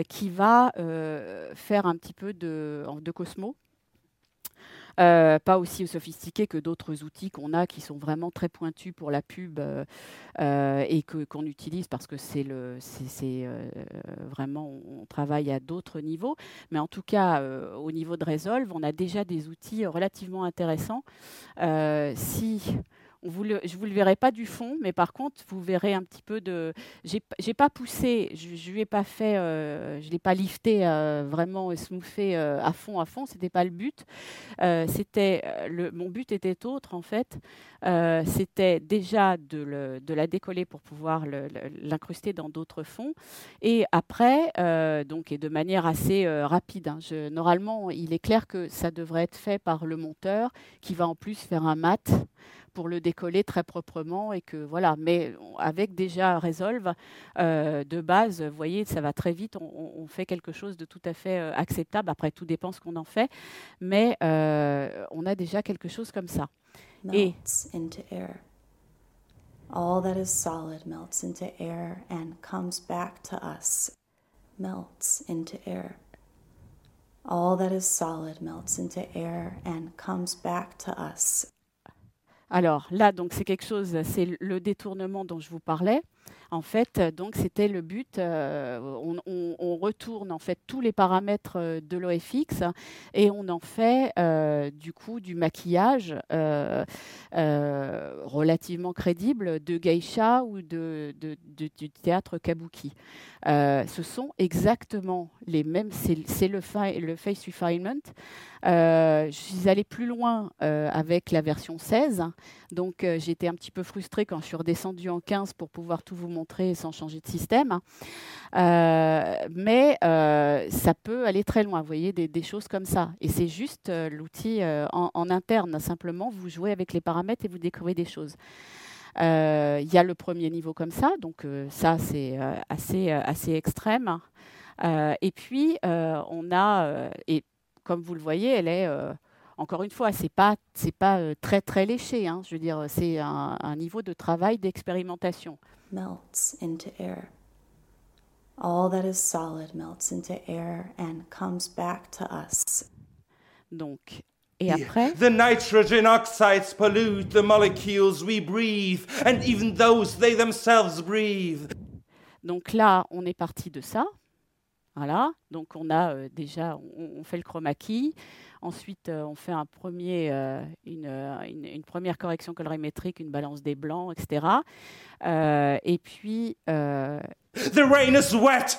qui va faire un petit peu de, de Cosmo, euh, pas aussi sophistiqué que d'autres outils qu'on a qui sont vraiment très pointus pour la pub euh, euh, et que, qu'on utilise parce que c'est, le, c'est, vraiment, on travaille à d'autres niveaux. Mais en tout cas, au niveau de Resolve, on a déjà des outils relativement intéressants. si je vous le verrai pas du fond, mais par contre, vous verrez un petit peu de. J'ai, j'ai pas poussé, je, je lui ai pas fait, euh, je l'ai pas lifté euh, vraiment smoothé euh, à fond, à fond. C'était pas le but. Euh, c'était le, mon but était autre en fait. C'était déjà de, le, de, la décoller pour pouvoir l'incruster dans d'autres fonds. Et après, donc et de manière assez rapide. Hein, je, normalement, il est clair que ça devrait être fait par le monteur, qui va en plus faire un mat pour le décoller très proprement et que voilà. Mais avec déjà Resolve euh, de base, vous voyez, ça va très vite. On, on fait quelque chose de tout à fait euh, acceptable. Après, tout dépend ce qu'on en fait, mais euh, on a déjà quelque chose comme ça. Et into air. All that is solid melts into air and comes back to us, melts into air. All that is solid melts into air and comes back to us. Alors là, donc c'est quelque chose, c'est le détournement dont je vous parlais. En fait, donc c'était le but. Euh, on, retourne en fait tous les paramètres euh, de l'OFX et on en fait euh, du coup du maquillage relativement crédible de geisha ou de, du théâtre kabuki. ce sont exactement les mêmes. C'est le, le face refinement. je suis allée plus loin avec la version 16. Donc j'étais un petit peu frustrée quand je suis redescendue en 15 pour pouvoir tout vous montrer sans changer de système. Euh, mais euh, ça peut aller très loin, vous voyez, des, choses comme ça. Et c'est juste euh, l'outil en, interne. Simplement, vous jouez avec les paramètres et vous découvrez des choses. Il y a le premier niveau comme ça, donc ça c'est assez, assez extrême. et puis on a, et comme vous le voyez, elle est encore une fois, c'est pas c'est pas très très léché. Hein. je veux dire, c'est un, un, niveau de travail d'expérimentation melts into air. All that is solid melts into air and comes back to us. Donc, et après? The nitrogen oxides pollute the molecules we breathe, and even those they themselves breathe. Donc là, on est parti de ça. Voilà, donc on a euh, déjà, on, on, fait le chroma key, Ensuite, euh, on fait un premier, euh, euh, une, une, première correction colorimétrique, une balance des blancs, etc. et puis. The rain is wet!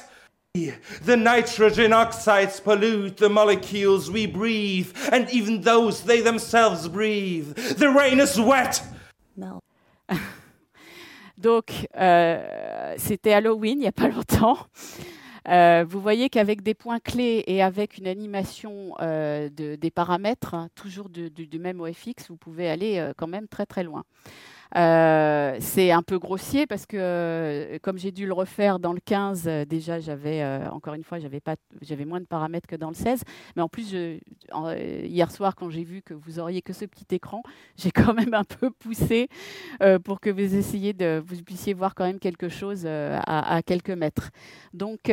The nitrogen oxides pollute the molecules we breathe, and even those they themselves breathe. The rain is wet! *laughs* Donc, c'était Halloween il n'y a pas longtemps. Euh, vous voyez qu'avec des points clés et avec une animation euh, de, des paramètres, hein, toujours du, du, même OFX, vous pouvez aller euh, quand même très très loin. Euh, c'est un peu grossier parce que euh, comme j'ai dû le refaire dans le 15, euh, déjà j'avais encore une fois j'avais moins de paramètres que dans le 16, mais en plus hier soir quand j'ai vu que vous auriez que ce petit écran, *laughs* j'ai quand même un peu poussé pour que vous essayiez de vous puissiez voir quand même quelque chose à, à, quelques mètres. Donc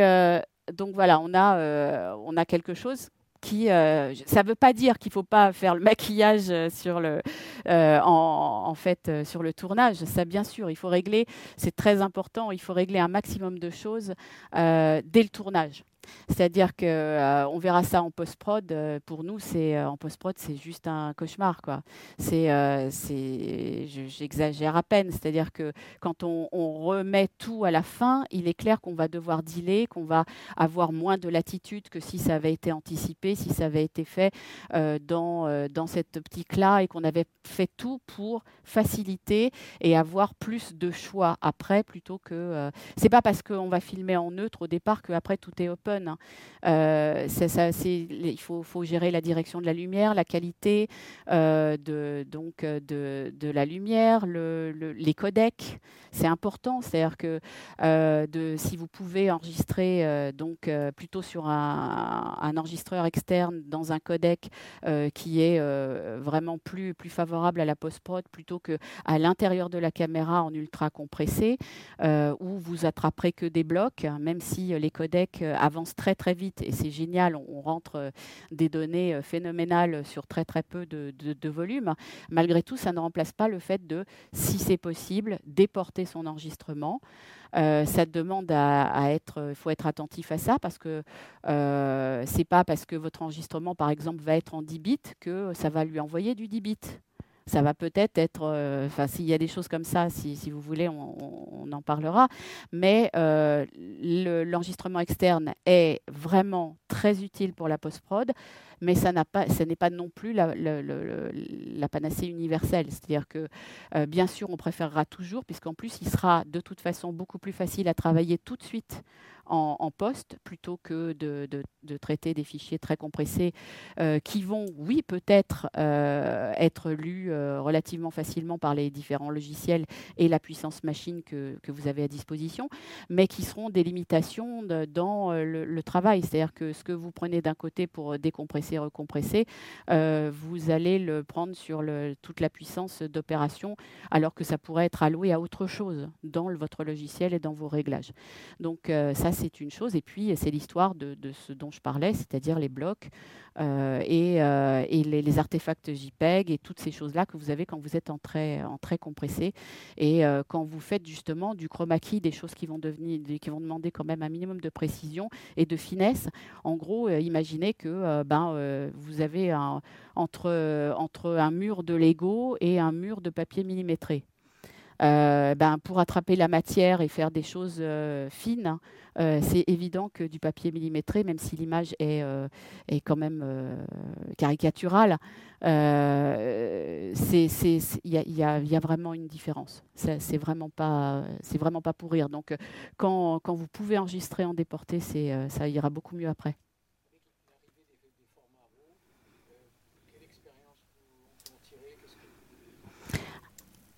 donc voilà, on a on a quelque chose euh, ça ne veut pas dire qu'il ne faut pas faire le maquillage euh, sur le, euh, en, fait, sur le tournage. Ça, bien sûr, il faut régler, c'est très important, il faut régler un maximum de choses dès le tournage. C'est-à-dire que euh, on verra ça en post-prod. Euh, pour nous, c'est euh, en post-prod, c'est juste un cauchemar, quoi. C'est, j'exagère à peine. C'est-à-dire que quand on, on, remet tout à la fin, il est clair qu'on va devoir dealer, qu'on va avoir moins de latitude que si ça avait été anticipé, si ça avait été fait dans dans cette optique-là et qu'on avait fait tout pour faciliter et avoir plus de choix après, plutôt que. c'est pas parce qu'on va filmer en neutre au départ qu'après tout est open Hein. Euh, il faut, gérer la direction de la lumière, la qualité euh, de, donc, euh, de, la lumière, le, les codecs. C'est important, c'est-à-dire que si vous pouvez enregistrer donc plutôt sur un, un, enregistreur externe dans un codec qui est vraiment plus, plus favorable à la post-prod plutôt que à l'intérieur de la caméra en ultra compressé, où vous attraperez que des blocs, même si les codecs très très vite et c'est génial, on, rentre euh, des données euh, phénoménales sur très très peu de, volume. Malgré tout, ça ne remplace pas le fait de, si c'est possible, déporter son enregistrement. Euh, ça demande à, être, il faut être attentif à ça parce que euh, c'est pas parce que votre enregistrement, par exemple, va être en 10 bits que ça va lui envoyer du 10 bits ça va peut-être être, euh, enfin s'il y a des choses comme ça, si, vous voulez, on, on, en parlera. Mais euh, l'enregistrement externe est vraiment très utile pour la post-prod, mais ça ce n'est pas non plus la, panacée universelle. C'est-à-dire que euh, bien sûr, on préférera toujours, puisqu'en plus, il sera de toute façon beaucoup plus facile à travailler tout de suite en, poste plutôt que de, traiter des fichiers très compressés euh, qui vont, oui, peut-être euh, être lus relativement facilement par les différents logiciels et la puissance machine que, vous avez à disposition, mais qui seront des limitations dans le, travail. C'est-à-dire que ce que vous prenez d'un côté pour décompresser compressé, recompressé, euh, vous allez le prendre sur toute la puissance d'opération, alors que ça pourrait être alloué à autre chose dans votre logiciel et dans vos réglages. Donc euh, ça, c'est une chose. Et puis, c'est l'histoire de, ce dont je parlais, c'est-à-dire les blocs euh, et, euh, les, artefacts JPEG et toutes ces choses-là que vous avez quand vous êtes en très, en très compressé. Et quand vous faites justement du chroma key, des choses qui vont, devenir, qui vont demander quand même un minimum de précision et de finesse, en gros, imaginez que ben, vous avez entre, un mur de Lego et un mur de papier millimétré. Euh, ben, pour attraper la matière et faire des choses euh, fines, euh, c'est évident que du papier millimétré, même si l'image est, quand même caricaturale, il y, a vraiment une différence. C'est vraiment pas, vraiment pas pour rire. Donc, quand vous pouvez enregistrer en déporté, ça ira beaucoup mieux après.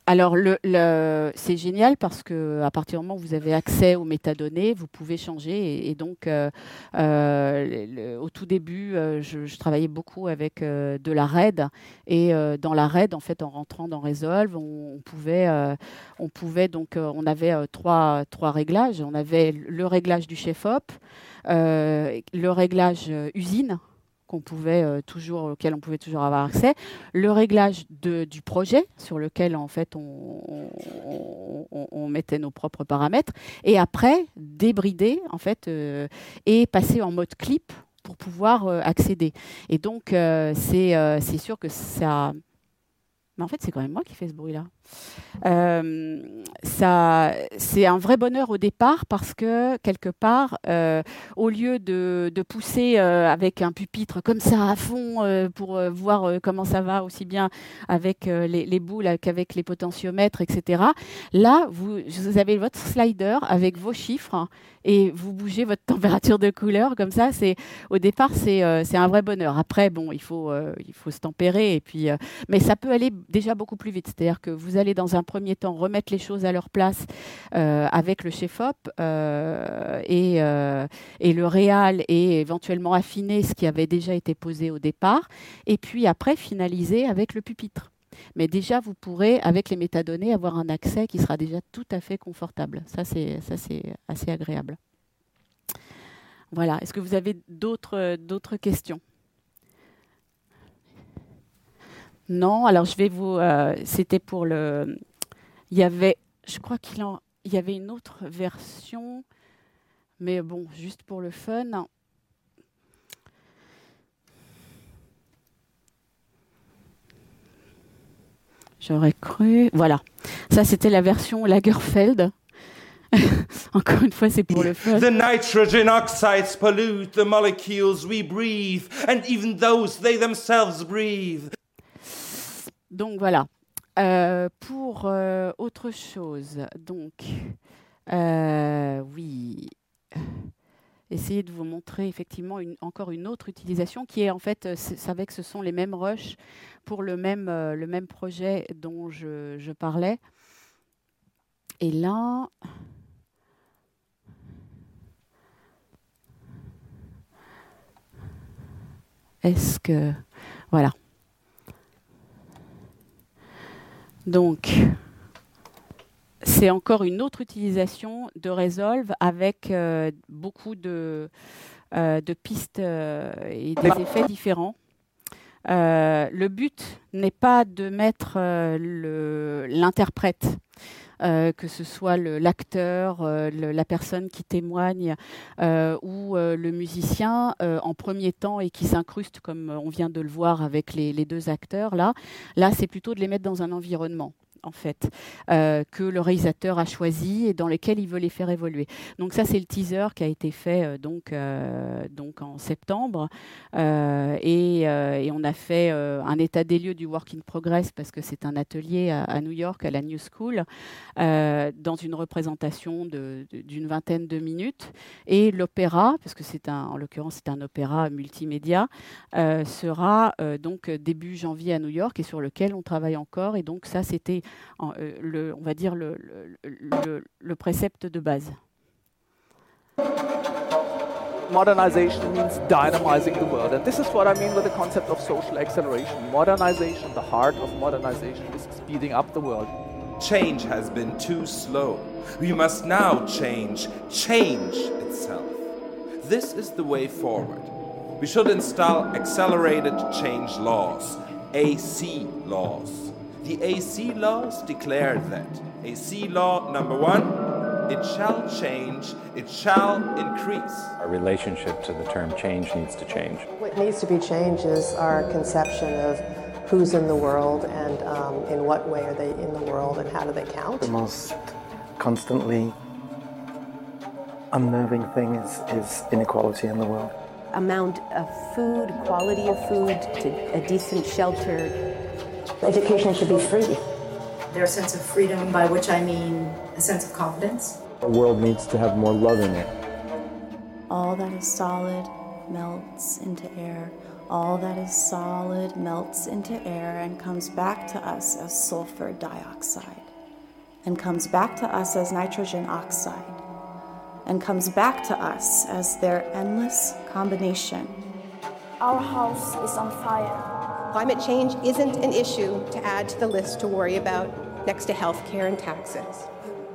Alors, le, le, c'est génial parce que à partir du moment où vous avez accès aux métadonnées, vous pouvez changer. Et, donc, euh, euh, au tout début, euh, je, travaillais beaucoup avec de la RAID. Et dans la RAID, en fait, en rentrant dans Resolve, on, on pouvait, on pouvait donc, on avait trois, trois réglages. On avait le réglage du chef-op, le réglage usine qu'on pouvait euh, toujours, auquel on pouvait toujours avoir accès, le réglage de, du projet sur lequel en fait on, mettait nos propres paramètres, et après débrider en fait euh, et passer en mode clip pour pouvoir euh, accéder. Et donc c'est sûr que ça mais en fait, c'est quand même moi qui fais ce bruit-là. Euh, c'est un vrai bonheur au départ parce que quelque part, euh, au lieu de, pousser euh, avec un pupitre comme ça à fond pour voir comment ça va aussi bien avec les, les, boules qu'avec les potentiomètres, etc. Là, vous, vous avez votre slider avec vos chiffres et vous bougez votre température de couleur comme ça. Au départ, c'est un vrai bonheur. Après, bon, il faut il faut se tempérer et puis, mais ça peut aller déjà beaucoup plus vite. C'est-à-dire que vous allez dans un premier temps remettre les choses à leur place euh, avec le chef-op euh, et, euh, et, le réal et éventuellement affiner ce qui avait déjà été posé au départ. Et puis après, finaliser avec le pupitre. Mais déjà, vous pourrez, avec les métadonnées, avoir un accès qui sera déjà tout à fait confortable. Ça, c'est assez agréable. Voilà. Est-ce que vous avez d'autres questions? Non, alors je vais vous. Euh, C'était pour le. Il y avait, je crois qu'il en, il y avait une autre version, mais bon, juste pour le fun. J'aurais cru. Voilà. Ça, c'était la version Lagerfeld. *laughs* Encore une fois, c'est pour le fun. The nitrogen oxides pollute the molecules we breathe, and even those they themselves breathe. Donc voilà. Euh, pour euh, autre chose, donc, euh, oui, essayer de vous montrer effectivement encore une autre utilisation qui est en fait, c'est avec ce sont les mêmes rushs pour le même, projet dont je parlais. Et là, est-ce que, voilà. Donc, c'est encore une autre utilisation de Resolve avec euh, beaucoup de, euh, pistes euh, et des effets différents. Le but n'est pas de mettre l'interprète, que ce soit l'acteur, la personne qui témoigne ou le musicien en premier temps et qui s'incruste comme on vient de le voir avec les, les deux acteurs là. Là, c'est plutôt de les mettre dans un environnement en fait, euh, que le réalisateur a choisi et dans lequel il veut les faire évoluer. Donc ça, c'est le teaser qui a été fait euh, donc, euh, donc en septembre. Et, on a fait un état des lieux du Work in Progress parce que c'est un atelier à, New York, à la New School, dans une représentation d'une vingtaine de minutes. Et l'opéra, parce que c'est en l'occurrence, c'est un opéra multimédia, sera donc début janvier à New York et sur lequel on travaille encore. Et donc ça, c'était euh, le, on va dire le, le, le, le précepte de base. modernization means dynamizing the world. And this is what I mean with the concept of social acceleration. Modernization, the heart of modernization, is speeding up the world. Change has been too slow. We must now change, change itself. This is the way forward. We should install accelerated change laws, AC laws. The AC laws declare that AC law number one, it shall change, it shall increase. Our relationship to the term change needs to change. What needs to be changed is our conception of who's in the world and um, in what way are they in the world and how do they count. The most constantly unnerving thing is, is inequality in the world. Amount of food, quality of food, to a decent shelter. Education should be free. Their sense of freedom, by which I mean a sense of confidence. The world needs to have more love in it. All that is solid melts into air. All that is solid melts into air and comes back to us as sulfur dioxide, and comes back to us as nitrogen oxide, and comes back to us as their endless combination. Our house is on fire. Climate change isn't an issue to add to the list to worry about next to healthcare and taxes.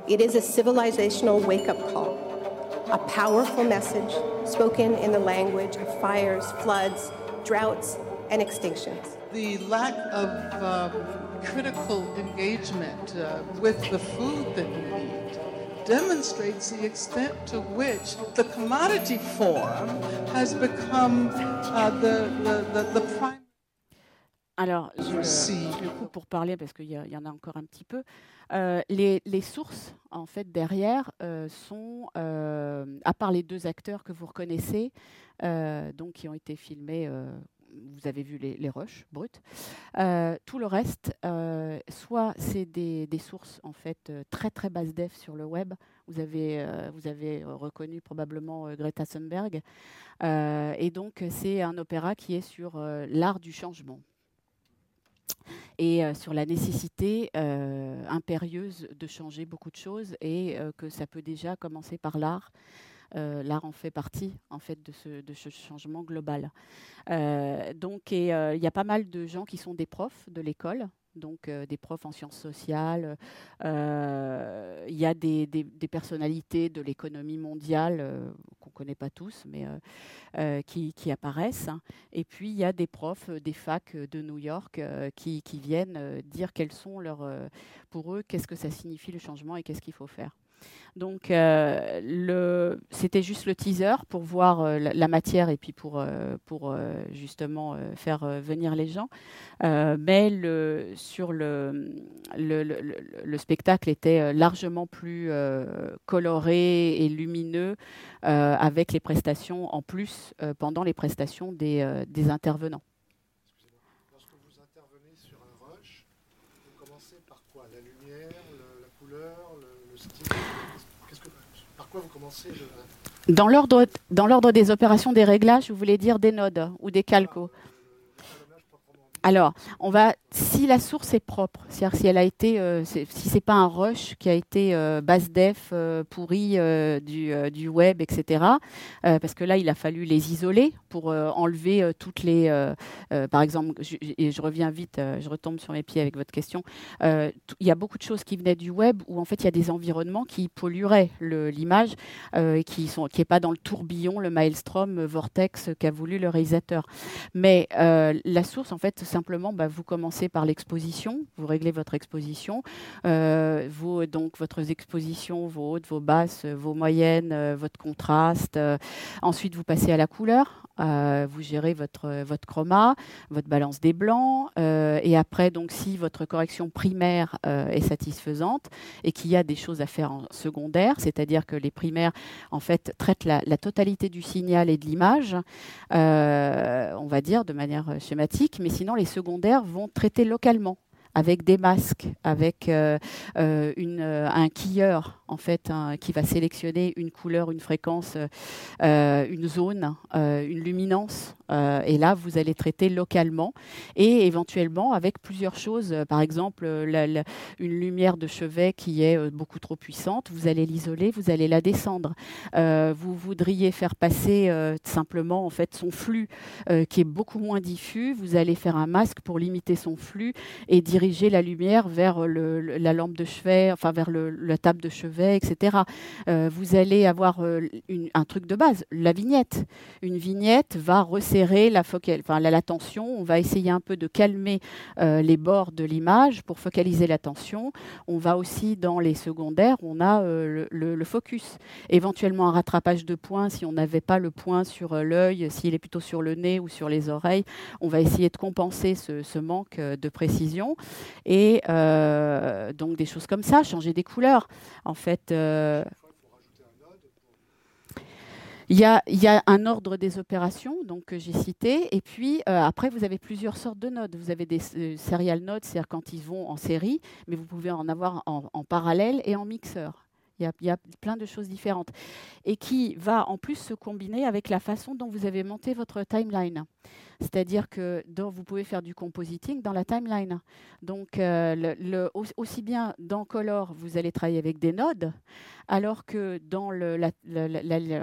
It is a civilizational wake up call, a powerful message spoken in the language of fires, floods, droughts, and extinctions. The lack of uh, critical engagement uh, with the food that we eat demonstrates the extent to which the commodity form has become uh, the, the, the, the prime. Alors, je, je coupe pour parler parce qu'il y, y, en a encore un petit peu. Euh, les, les, sources, en fait, derrière, euh, sont, euh, à part les deux acteurs que vous reconnaissez, donc qui ont été filmés, vous avez vu les, les rushs brutes. Euh, tout le reste, soit c'est des, des, sources, en fait, très très basse def sur le web. Vous avez, vous avez reconnu probablement Greta Thunberg. et donc, c'est un opéra qui est sur l'art du changement et euh, sur la nécessité euh, impérieuse de changer beaucoup de choses et euh, que ça peut déjà commencer par l'art. l'art en fait partie en fait de ce, de ce changement global. donc il y a pas mal de gens qui sont des profs de l'école donc euh, des profs en sciences sociales. Euh, il y a des, personnalités de l'économie mondiale euh, qu'on ne connaît pas tous, mais qui, qui, apparaissent. Et puis il y a des profs des facs de New York qui, qui, viennent dire quels sont leurs, pour eux, qu'est-ce que ça signifie le changement et qu'est-ce qu'il faut faire. Donc, euh, c'était juste le teaser pour voir euh, la, matière et puis pour, euh, justement faire venir les gens. mais le, sur le, le, le, spectacle était largement plus coloré et lumineux avec les prestations en plus pendant les prestations des intervenants. Lorsque vous intervenez sur un rush, vous commencez par quoi La lumière, la couleur, le, style par quoi vous commencez le... Dans l'ordre, dans l'ordre des opérations des réglages, vous voulez dire des nodes ou des calcos. Alors, on va, si la source est propre, c'est-à-dire si elle a été, euh, si c'est pas un rush qui a été euh, basse def, euh, pourri euh, du, euh, du, web, etc. Parce que là, il a fallu les isoler pour enlever toutes les, par exemple, et je reviens vite, je retombe sur mes pieds avec votre question. il y a beaucoup de choses qui venaient du web où en fait il y a des environnements qui pollueraient l'image et qui sont, qui est pas dans le tourbillon, le maelstrom vortex qu'a voulu le réalisateur. Mais la source, en fait, simplement, bah, vous commencez par l'exposition, vous réglez votre exposition, euh, vos, donc votre expositions, vos hautes, vos basses, vos moyennes, euh, votre contraste. Euh, ensuite, vous passez à la couleur. Euh, vous gérez votre, votre chroma, votre balance des blancs, euh, et après, donc, si votre correction primaire euh, est satisfaisante et qu'il y a des choses à faire en secondaire, c'est-à-dire que les primaires, en fait, traitent la, totalité du signal et de l'image, on va dire de manière schématique, mais sinon, les secondaires vont traiter localement avec des masques, avec un quilleur en fait hein, qui va sélectionner une couleur, une fréquence, euh, une zone, euh, une luminance. euh, et là, vous allez traiter localement et éventuellement avec plusieurs choses. Par exemple, une lumière de chevet qui est beaucoup trop puissante, vous allez l'isoler, vous allez la descendre. Vous voudriez faire passer simplement en fait son flux qui est beaucoup moins diffus. Vous allez faire un masque pour limiter son flux et diriger la lumière vers la lampe de chevet, enfin vers la table de chevet, etc. Euh, vous allez avoir euh, une- un truc de base, la vignette. Une vignette va resserrer la, focal- enfin, la, tension. On va essayer un peu de calmer euh, les bords de l'image pour focaliser l'attention. On va aussi dans les secondaires, on a le, focus. Éventuellement un rattrapage de points si on n'avait pas le point sur l'œil, s'il est plutôt sur le nez ou sur les oreilles. On va essayer de compenser ce, manque de précision. Et donc des choses comme ça, changer des couleurs. En fait, euh, il y, a, un ordre des opérations donc, que j'ai cité, et puis euh, après, vous avez plusieurs sortes de nodes. Vous avez des euh, serial nodes, c'est-à-dire quand ils vont en série, mais vous pouvez en avoir en, parallèle et en mixeur. Il y a plein de choses différentes. Et qui va en plus se combiner avec la façon dont vous avez monté votre timeline. C'est-à-dire que dans- vous pouvez faire du compositing dans la timeline. Donc, euh, aussi bien dans Color, vous allez travailler avec des nodes, alors que dans le, la,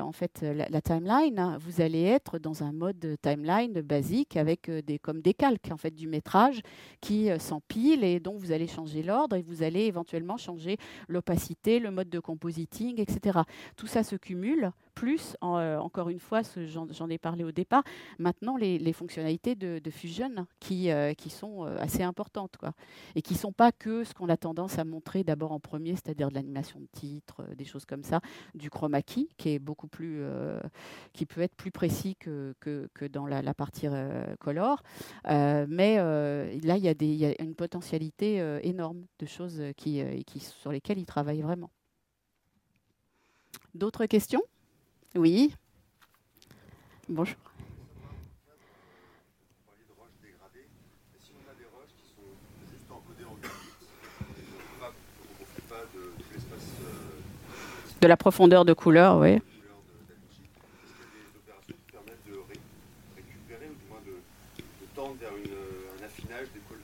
en fait, la, timeline, hein, vous allez être dans un mode timeline basique avec euh, des, comme des calques en fait, du métrage qui euh, s'empilent et dont vous allez changer l'ordre et vous allez éventuellement changer l'opacité, le mode de compositing, etc. Tout ça se cumule, plus, euh, encore une fois, j'en ai parlé au départ, maintenant les, fonctionnalités de, Fusion qui, euh, qui sont assez importantes et qui ne sont pas que ce qu'on a tendance à montrer d'abord en premier, c'est-à-dire de l'animation de titres, euh, des choses comme ça, du chroma key qui est beaucoup plus, euh, qui peut être plus précis que, que, dans la, partie euh, color, Euh, mais là il y, a des- y a une potentialité énorme de choses qui, qui, sur lesquelles ils travaillent vraiment. D'autres questions? Oui. Bonjour. Si on a des roches qui sont juste encodées en 8 bits, on pas, on ne fait pas de tout l'espace euh, De la profondeur de couleur, oui. des opérations qui permettent de ré- récupérer ou du moins de, de tendre vers une, euh, un affinage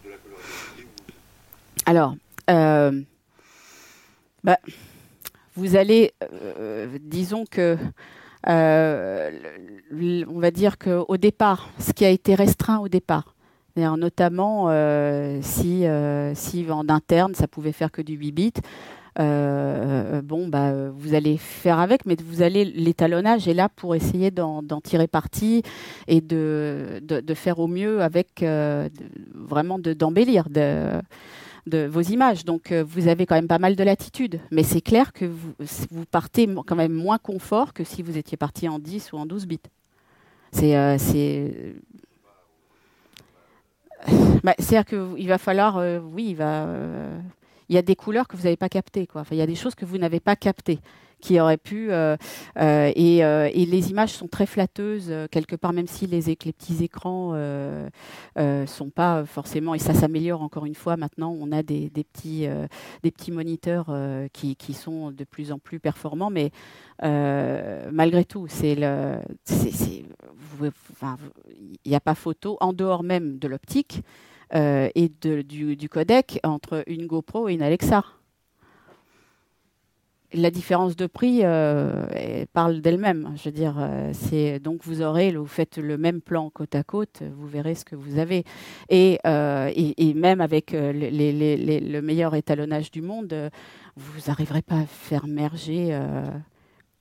de la colorimétrie ou Alors, euh, bah, vous allez, euh, disons que, euh, on va dire qu'au départ, ce qui a été restreint au départ, notamment si, si en interne ça pouvait faire que du 8 bits, euh, bon, bah, vous allez faire avec, mais vous allez l'étalonnage est là pour essayer d'en tirer parti et de, faire au mieux avec euh, vraiment de- d'embellir de, de vos images. Donc euh, vous avez quand même pas mal de latitude, mais c'est clair que vous, partez quand même moins confort que si vous étiez parti en 10 ou en 12 bits. C'est bah, C'est-à-dire qu'il va falloir, oui, il va, il y a des couleurs que vous n'avez pas captées, quoi. Enfin, il y a des choses que vous n'avez pas captées, qui auraient pu, euh, euh, et, euh, et les images sont très flatteuses quelque part, même si les, petits écrans euh, sont pas forcément, et ça s'améliore encore une fois. Maintenant, on a des, petits, des petits moniteurs qui, sont de plus en plus performants, mais malgré tout, il n'y a pas photo en dehors même de l'optique euh, et du, codec entre une GoPro et une Alexa. La différence de prix euh, parle d'elle-même. Je veux dire, euh, donc vous aurez, vous faites le même plan côte à côte, vous verrez ce que vous avez. Et, même avec le meilleur étalonnage du monde, vous n'arriverez pas à faire merger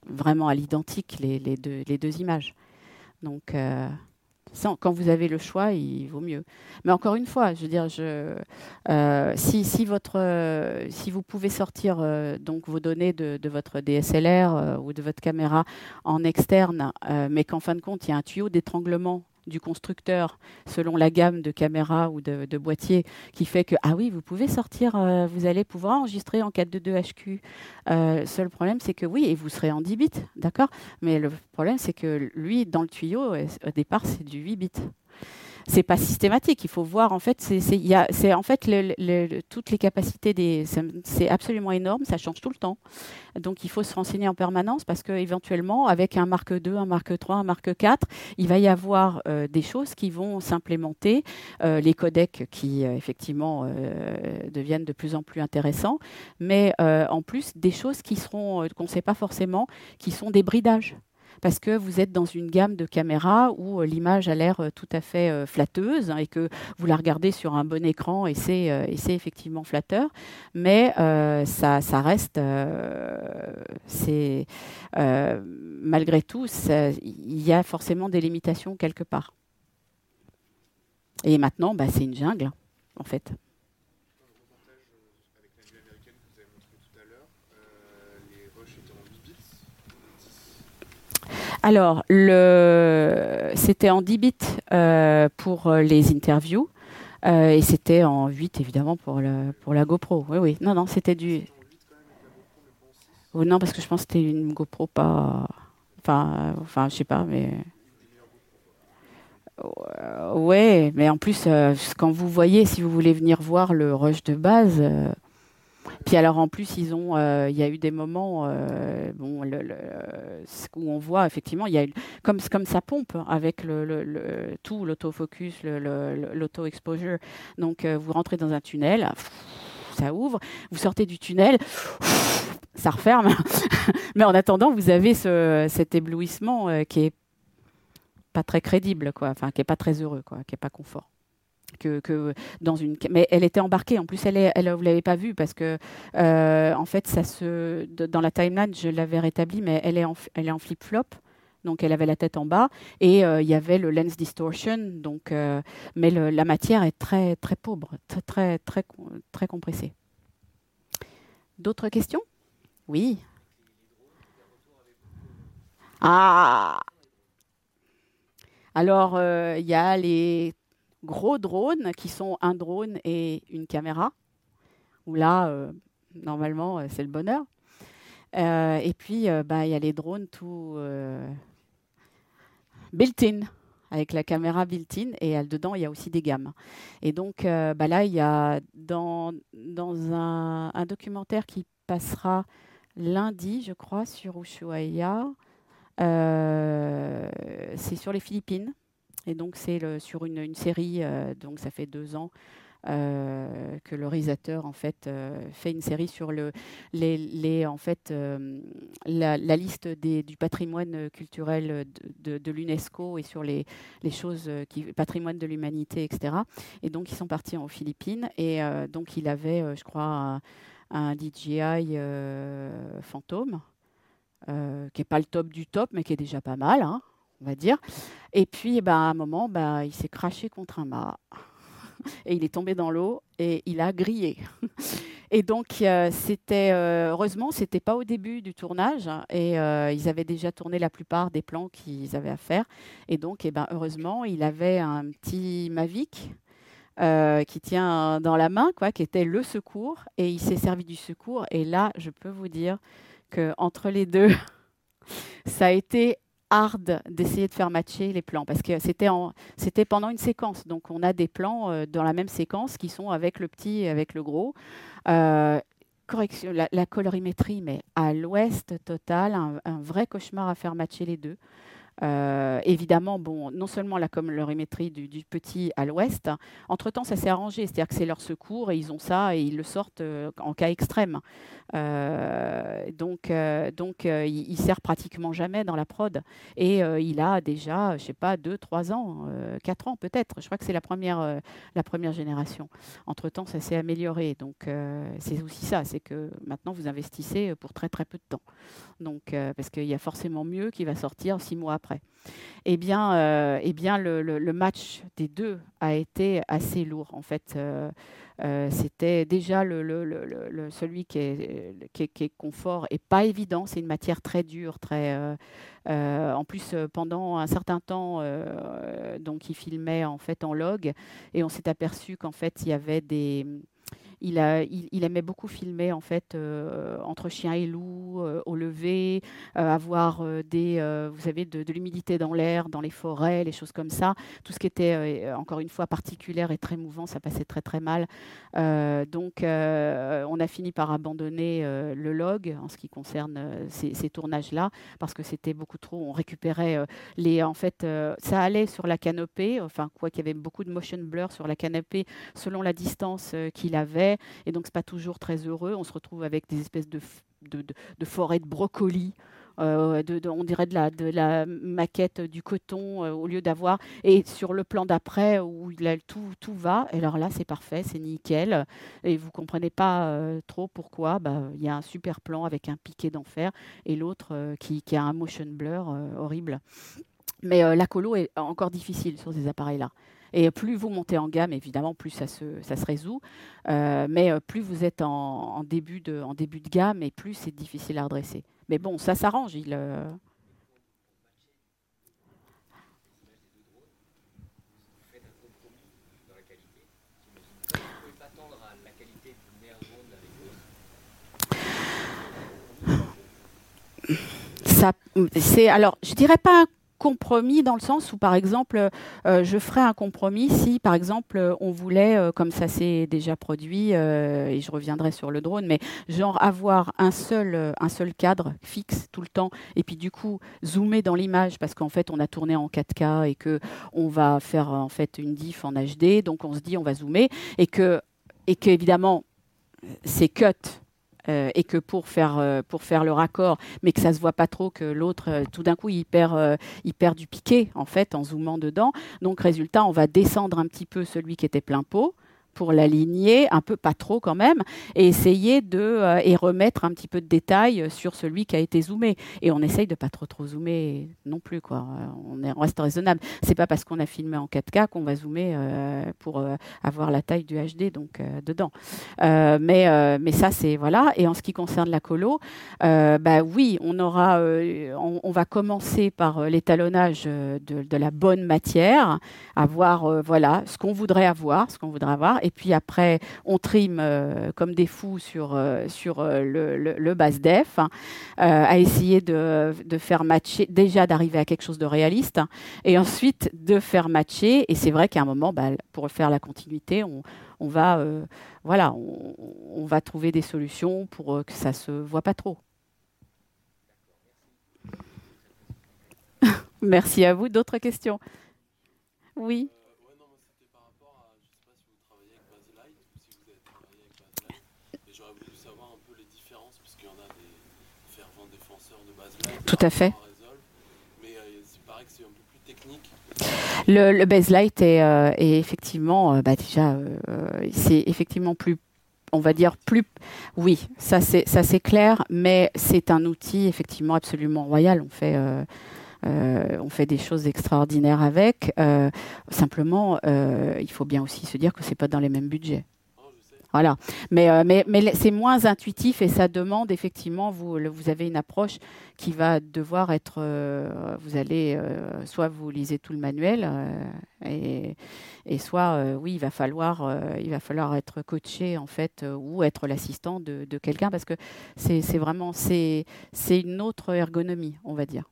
vraiment à l'identique les, deux, images. Donc, quand vous avez le choix, il vaut mieux. Mais encore une fois, je veux dire, euh, euh, si vous pouvez sortir euh, donc vos données de, votre DSLR ou de votre caméra en externe, mais qu'en fin de compte, il y a un tuyau d'étranglement du constructeur selon la gamme de caméras ou de, boîtiers qui fait que ah oui vous pouvez sortir euh, vous allez pouvoir enregistrer en 422 HQ euh, seul problème c'est que oui et vous serez en 10 bits d'accord? Mais le problème c'est que lui dans le tuyau au départ c'est du 8 bits c'est pas systématique. Il faut voir en fait, c'est en fait toutes les capacités c'est absolument énorme, ça change tout le temps. Donc il faut se renseigner en permanence parce que éventuellement avec un marque 2, un marque 3, un marque 4, il va y avoir euh, des choses qui vont s'implémenter, euh, les codecs qui euh, effectivement deviennent de plus en plus intéressants, mais en plus des choses qui seront qu'on ne sait pas forcément, qui sont des bridages parce que vous êtes dans une gamme de caméras où euh, l'image a l'air euh, tout à fait euh, flatteuse et que vous la regardez sur un bon écran et c'est effectivement flatteur, mais ça, reste, malgré tout, il y a forcément des limitations quelque part. Et maintenant, bah, c'est une jungle, en fait. Alors, c'était en 10 bits euh, pour euh, les interviews euh, et c'était en 8 évidemment pour, la GoPro. Oui, oui. Non, non, c'était du. Non, parce que je pense que c'était une GoPro pas. Enfin, enfin, je sais pas, mais. Ouais, mais en plus, quand vous voyez, si vous voulez venir voir le rush de base, puis alors en plus, ils ont, euh, il y a eu des moments, euh, bon, où on voit effectivement, il y a comme comme ça pompe avec le, tout l'autofocus, l'auto-exposure. Donc euh, vous rentrez dans un tunnel, ça ouvre, vous sortez du tunnel, ça referme. *laughs* Mais en attendant, vous avez ce, cet éblouissement qui est pas très crédible, quoi. Enfin, qui est pas très heureux, quoi, qui est pas confort que, dans une. Mais elle était embarquée. En plus, elle, est, elle vous l'avez pas vue parce que euh, en fait, ça se dans la timeline, je l'avais rétabli, mais elle est en, elle est en flip flop. Donc elle avait la tête en bas et euh, il y avait le lens distortion. Donc, euh, mais la matière est très très pauvre, très très très, très compressée. D'autres questions? Oui. Ah. Alors il y a les gros drones qui sont un drone et une caméra, où là, euh, normalement, euh, c'est le bonheur. Euh, et puis, bah, il y a les drones tout built-in, avec la caméra built-in, et dedans, il y a aussi des gammes. Et donc, bah, là, il y a dans, un, un, documentaire qui passera lundi, je crois, sur Ushuaia, c'est sur les Philippines. Et donc c'est sur une, série, euh, donc ça fait deux ans euh, que le réalisateur en fait euh, fait une série sur le, les, en fait la, liste du patrimoine culturel de, l'UNESCO et sur les, choses qui patrimoine de l'humanité etc. Et donc ils sont partis aux Philippines et donc il avait je crois un, DJI fantôme qui n'est pas le top du top mais qui est déjà pas mal. Hein on va dire. Et puis, bah, à un moment, bah, il s'est craché contre un mât. *laughs* Et il est tombé dans l'eau et il a grillé. *laughs* Et donc, euh, c'était euh, heureusement, c'était pas au début du tournage et euh, ils avaient déjà tourné la plupart des plans qu'ils avaient à faire. Et donc, eh ben, heureusement, il avait un petit Mavic qui tient dans la main, quoi, qui était le secours, et il s'est servi du secours. Et là, je peux vous dire que entre les deux, *laughs* ça a été hard d'essayer de faire matcher les plans parce que c'était pendant une séquence. Donc on a des plans euh, dans la même séquence qui sont avec le petit et avec le gros. Euh, correction, la, colorimétrie, mais à l'ouest total, un, vrai cauchemar à faire matcher les deux. Euh, évidemment, bon, non seulement la colorimétrie du, du petit à l'ouest, entre-temps, ça s'est arrangé, c'est-à-dire que c'est leur secours et ils ont ça et ils le sortent en cas extrême. Euh, donc, euh, donc euh, il, sert pratiquement jamais dans la prod. Et il a déjà, je sais pas, 2, 3 ans, 4 ans peut-être. Je crois que c'est la première, la première génération. Entre-temps, ça s'est amélioré. Donc, c'est aussi ça, c'est que maintenant, vous investissez pour très, très peu de temps. Donc, parce qu'il y a forcément mieux qui va sortir 6 mois après. Eh bien, eh bien le, match des deux a été assez lourd, en fait. Euh, c'était déjà celui qui est, confort et pas évident. C'est une matière très dure, très. Euh, euh, en plus, pendant un certain temps, donc il filmait en fait en log et on s'est aperçu qu'en fait il y avait des il, aimait beaucoup filmer en fait entre chien et loup, au lever, avoir des, vous savez, de, de l'humidité dans l'air, dans les forêts, les choses comme ça. Tout ce qui était encore une fois particulière et très mouvant, ça passait très très mal. donc on a fini par abandonner le log en ce qui concerne ces, ces tournages-là parce que c'était beaucoup trop. On récupérait les, en fait, ça allait sur la canopée, enfin quoi qu'il y avait beaucoup de motion blur sur la canopée selon la distance qu'il avait, et donc c'est pas toujours très heureux. On se retrouve avec des espèces de, de, de, forêts de brocolis. Euh, on dirait de la, maquette du coton euh, au lieu d'avoir. Et sur le plan d'après, où tout, va, alors là, c'est parfait, c'est nickel. Et vous comprenez pas euh, trop pourquoi. Bah, il y a un super plan avec un piqué d'enfer et l'autre qui, a un motion blur horrible. Mais la colo est encore difficile sur ces appareils-là. Et plus vous montez en gamme, évidemment, plus ça se, ça se résout. Euh, mais euh, plus vous êtes en, début de, en début de gamme, et plus c'est difficile à redresser. Mais bon, ça s'arrange. Il, euh, Ça, c'est alors, je dirais pas compromis dans le sens où, par exemple, euh, je ferais un compromis si, par exemple, on voulait, euh, comme ça s'est déjà produit, euh, et je reviendrai sur le drone, mais genre avoir un seul, un seul cadre fixe tout le temps, et puis du coup zoomer dans l'image parce qu'en fait on a tourné en 4K et que on va faire en fait une diff en HD, donc on se dit on va zoomer et que et que évidemment c'est cut euh, et que pour faire, euh, pour faire le raccord, mais que ça se voit pas trop, que l'autre, euh, tout d'un coup, il perd, il perd du piqué, en fait, en zoomant dedans. Donc, résultat, on va descendre un petit peu celui qui était plein pot pour l'aligner, un peu pas trop quand même, et essayer de euh, et remettre un petit peu de détails sur celui qui a été zoomé. Et on essaye de pas trop trop zoomer non plus quoi. Euh, on, est, reste raisonnable. C'est pas parce qu'on a filmé en 4K qu'on va zoomer euh, pour avoir la taille du HD donc dedans. mais mais ça c'est voilà. Et en ce qui concerne la colo, bah oui, on aura, on, va commencer par l'étalonnage de, de, la bonne matière, avoir voilà ce qu'on voudrait avoir, ce qu'on voudrait avoir et puis après, on trime euh, comme des fous sur, euh, sur euh, le, base def, hein, à essayer de, de, faire matcher, déjà d'arriver à quelque chose de réaliste, hein, et ensuite de faire matcher. Et c'est vrai qu'à un moment, bah, pour faire la continuité, on, on va, voilà, on, va trouver des solutions pour que ça se voit pas trop. *laughs* Merci à vous. D'autres questions? Oui. Tout à fait. Le, le Baselight est, euh, est effectivement, euh, bah déjà, euh, c'est effectivement plus, on va dire plus, oui, ça c'est ça c'est clair, mais c'est un outil effectivement absolument royal. On fait. on fait des choses extraordinaires avec. simplement, il faut bien aussi se dire que c'est pas dans les mêmes budgets. Voilà. Mais, euh, mais, mais c'est moins intuitif et ça demande effectivement, vous, vous avez une approche qui va devoir être, euh, vous allez, euh, soit vous lisez tout le manuel et, et, soit, oui, il va, falloir, il va falloir être coaché en fait ou être l'assistant de, quelqu'un parce que c'est vraiment, c'est une autre ergonomie, on va dire.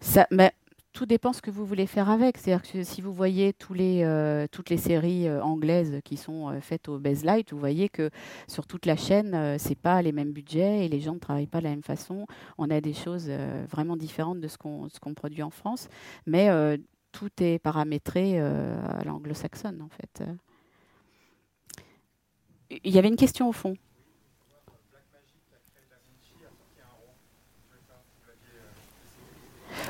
Ça, mais tout dépend ce que vous voulez faire avec. C'est-à-dire que si vous voyez tous les, euh, toutes les séries euh, anglaises qui sont euh, faites au Light, vous voyez que sur toute la chaîne, c'est pas les mêmes budgets et les gens ne travaillent pas de la même façon. On a des choses vraiment différentes de ce qu'on qu'on produit en France, mais tout est paramétré à l'anglo-saxonne en fait. Il y avait une question au fond.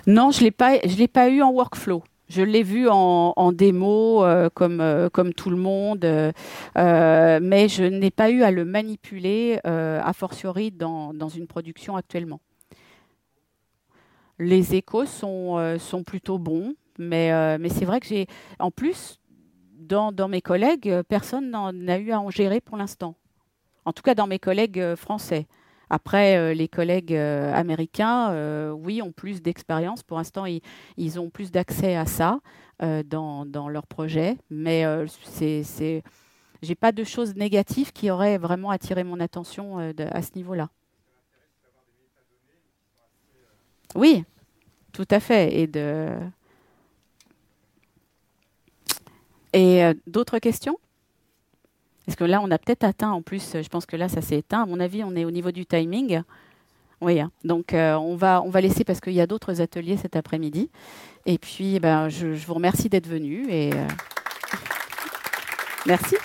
Non, je ne l'ai pas eu en workflow. Je l'ai vu en, démo euh, comme, euh, comme tout le monde, euh, mais je n'ai pas eu à le manipuler a fortiori dans, dans, une production actuellement. Les échos sont, sont plutôt bons, mais, mais c'est vrai que j'ai. En plus, dans, dans, mes collègues, personne n'en a eu à en gérer pour l'instant. En tout cas, dans mes collègues français. Après, euh, les collègues euh, américains, euh, oui, ont plus d'expérience. Pour l'instant, ils, ont plus d'accès à ça. dans, dans leur projet. Mais c'est, j'ai pas de choses négatives qui auraient vraiment attiré mon attention à ce niveau-là. Oui, tout à fait. Et d'autres questions? Parce que là, on a peut-être atteint. En plus, je pense que là, ça s'est éteint. À mon avis, on est au niveau du timing. Oui, hein. donc euh, on, va, on va laisser parce qu'il y a d'autres ateliers cet après-midi. Et puis, ben, je, vous remercie d'être venu euh, merci.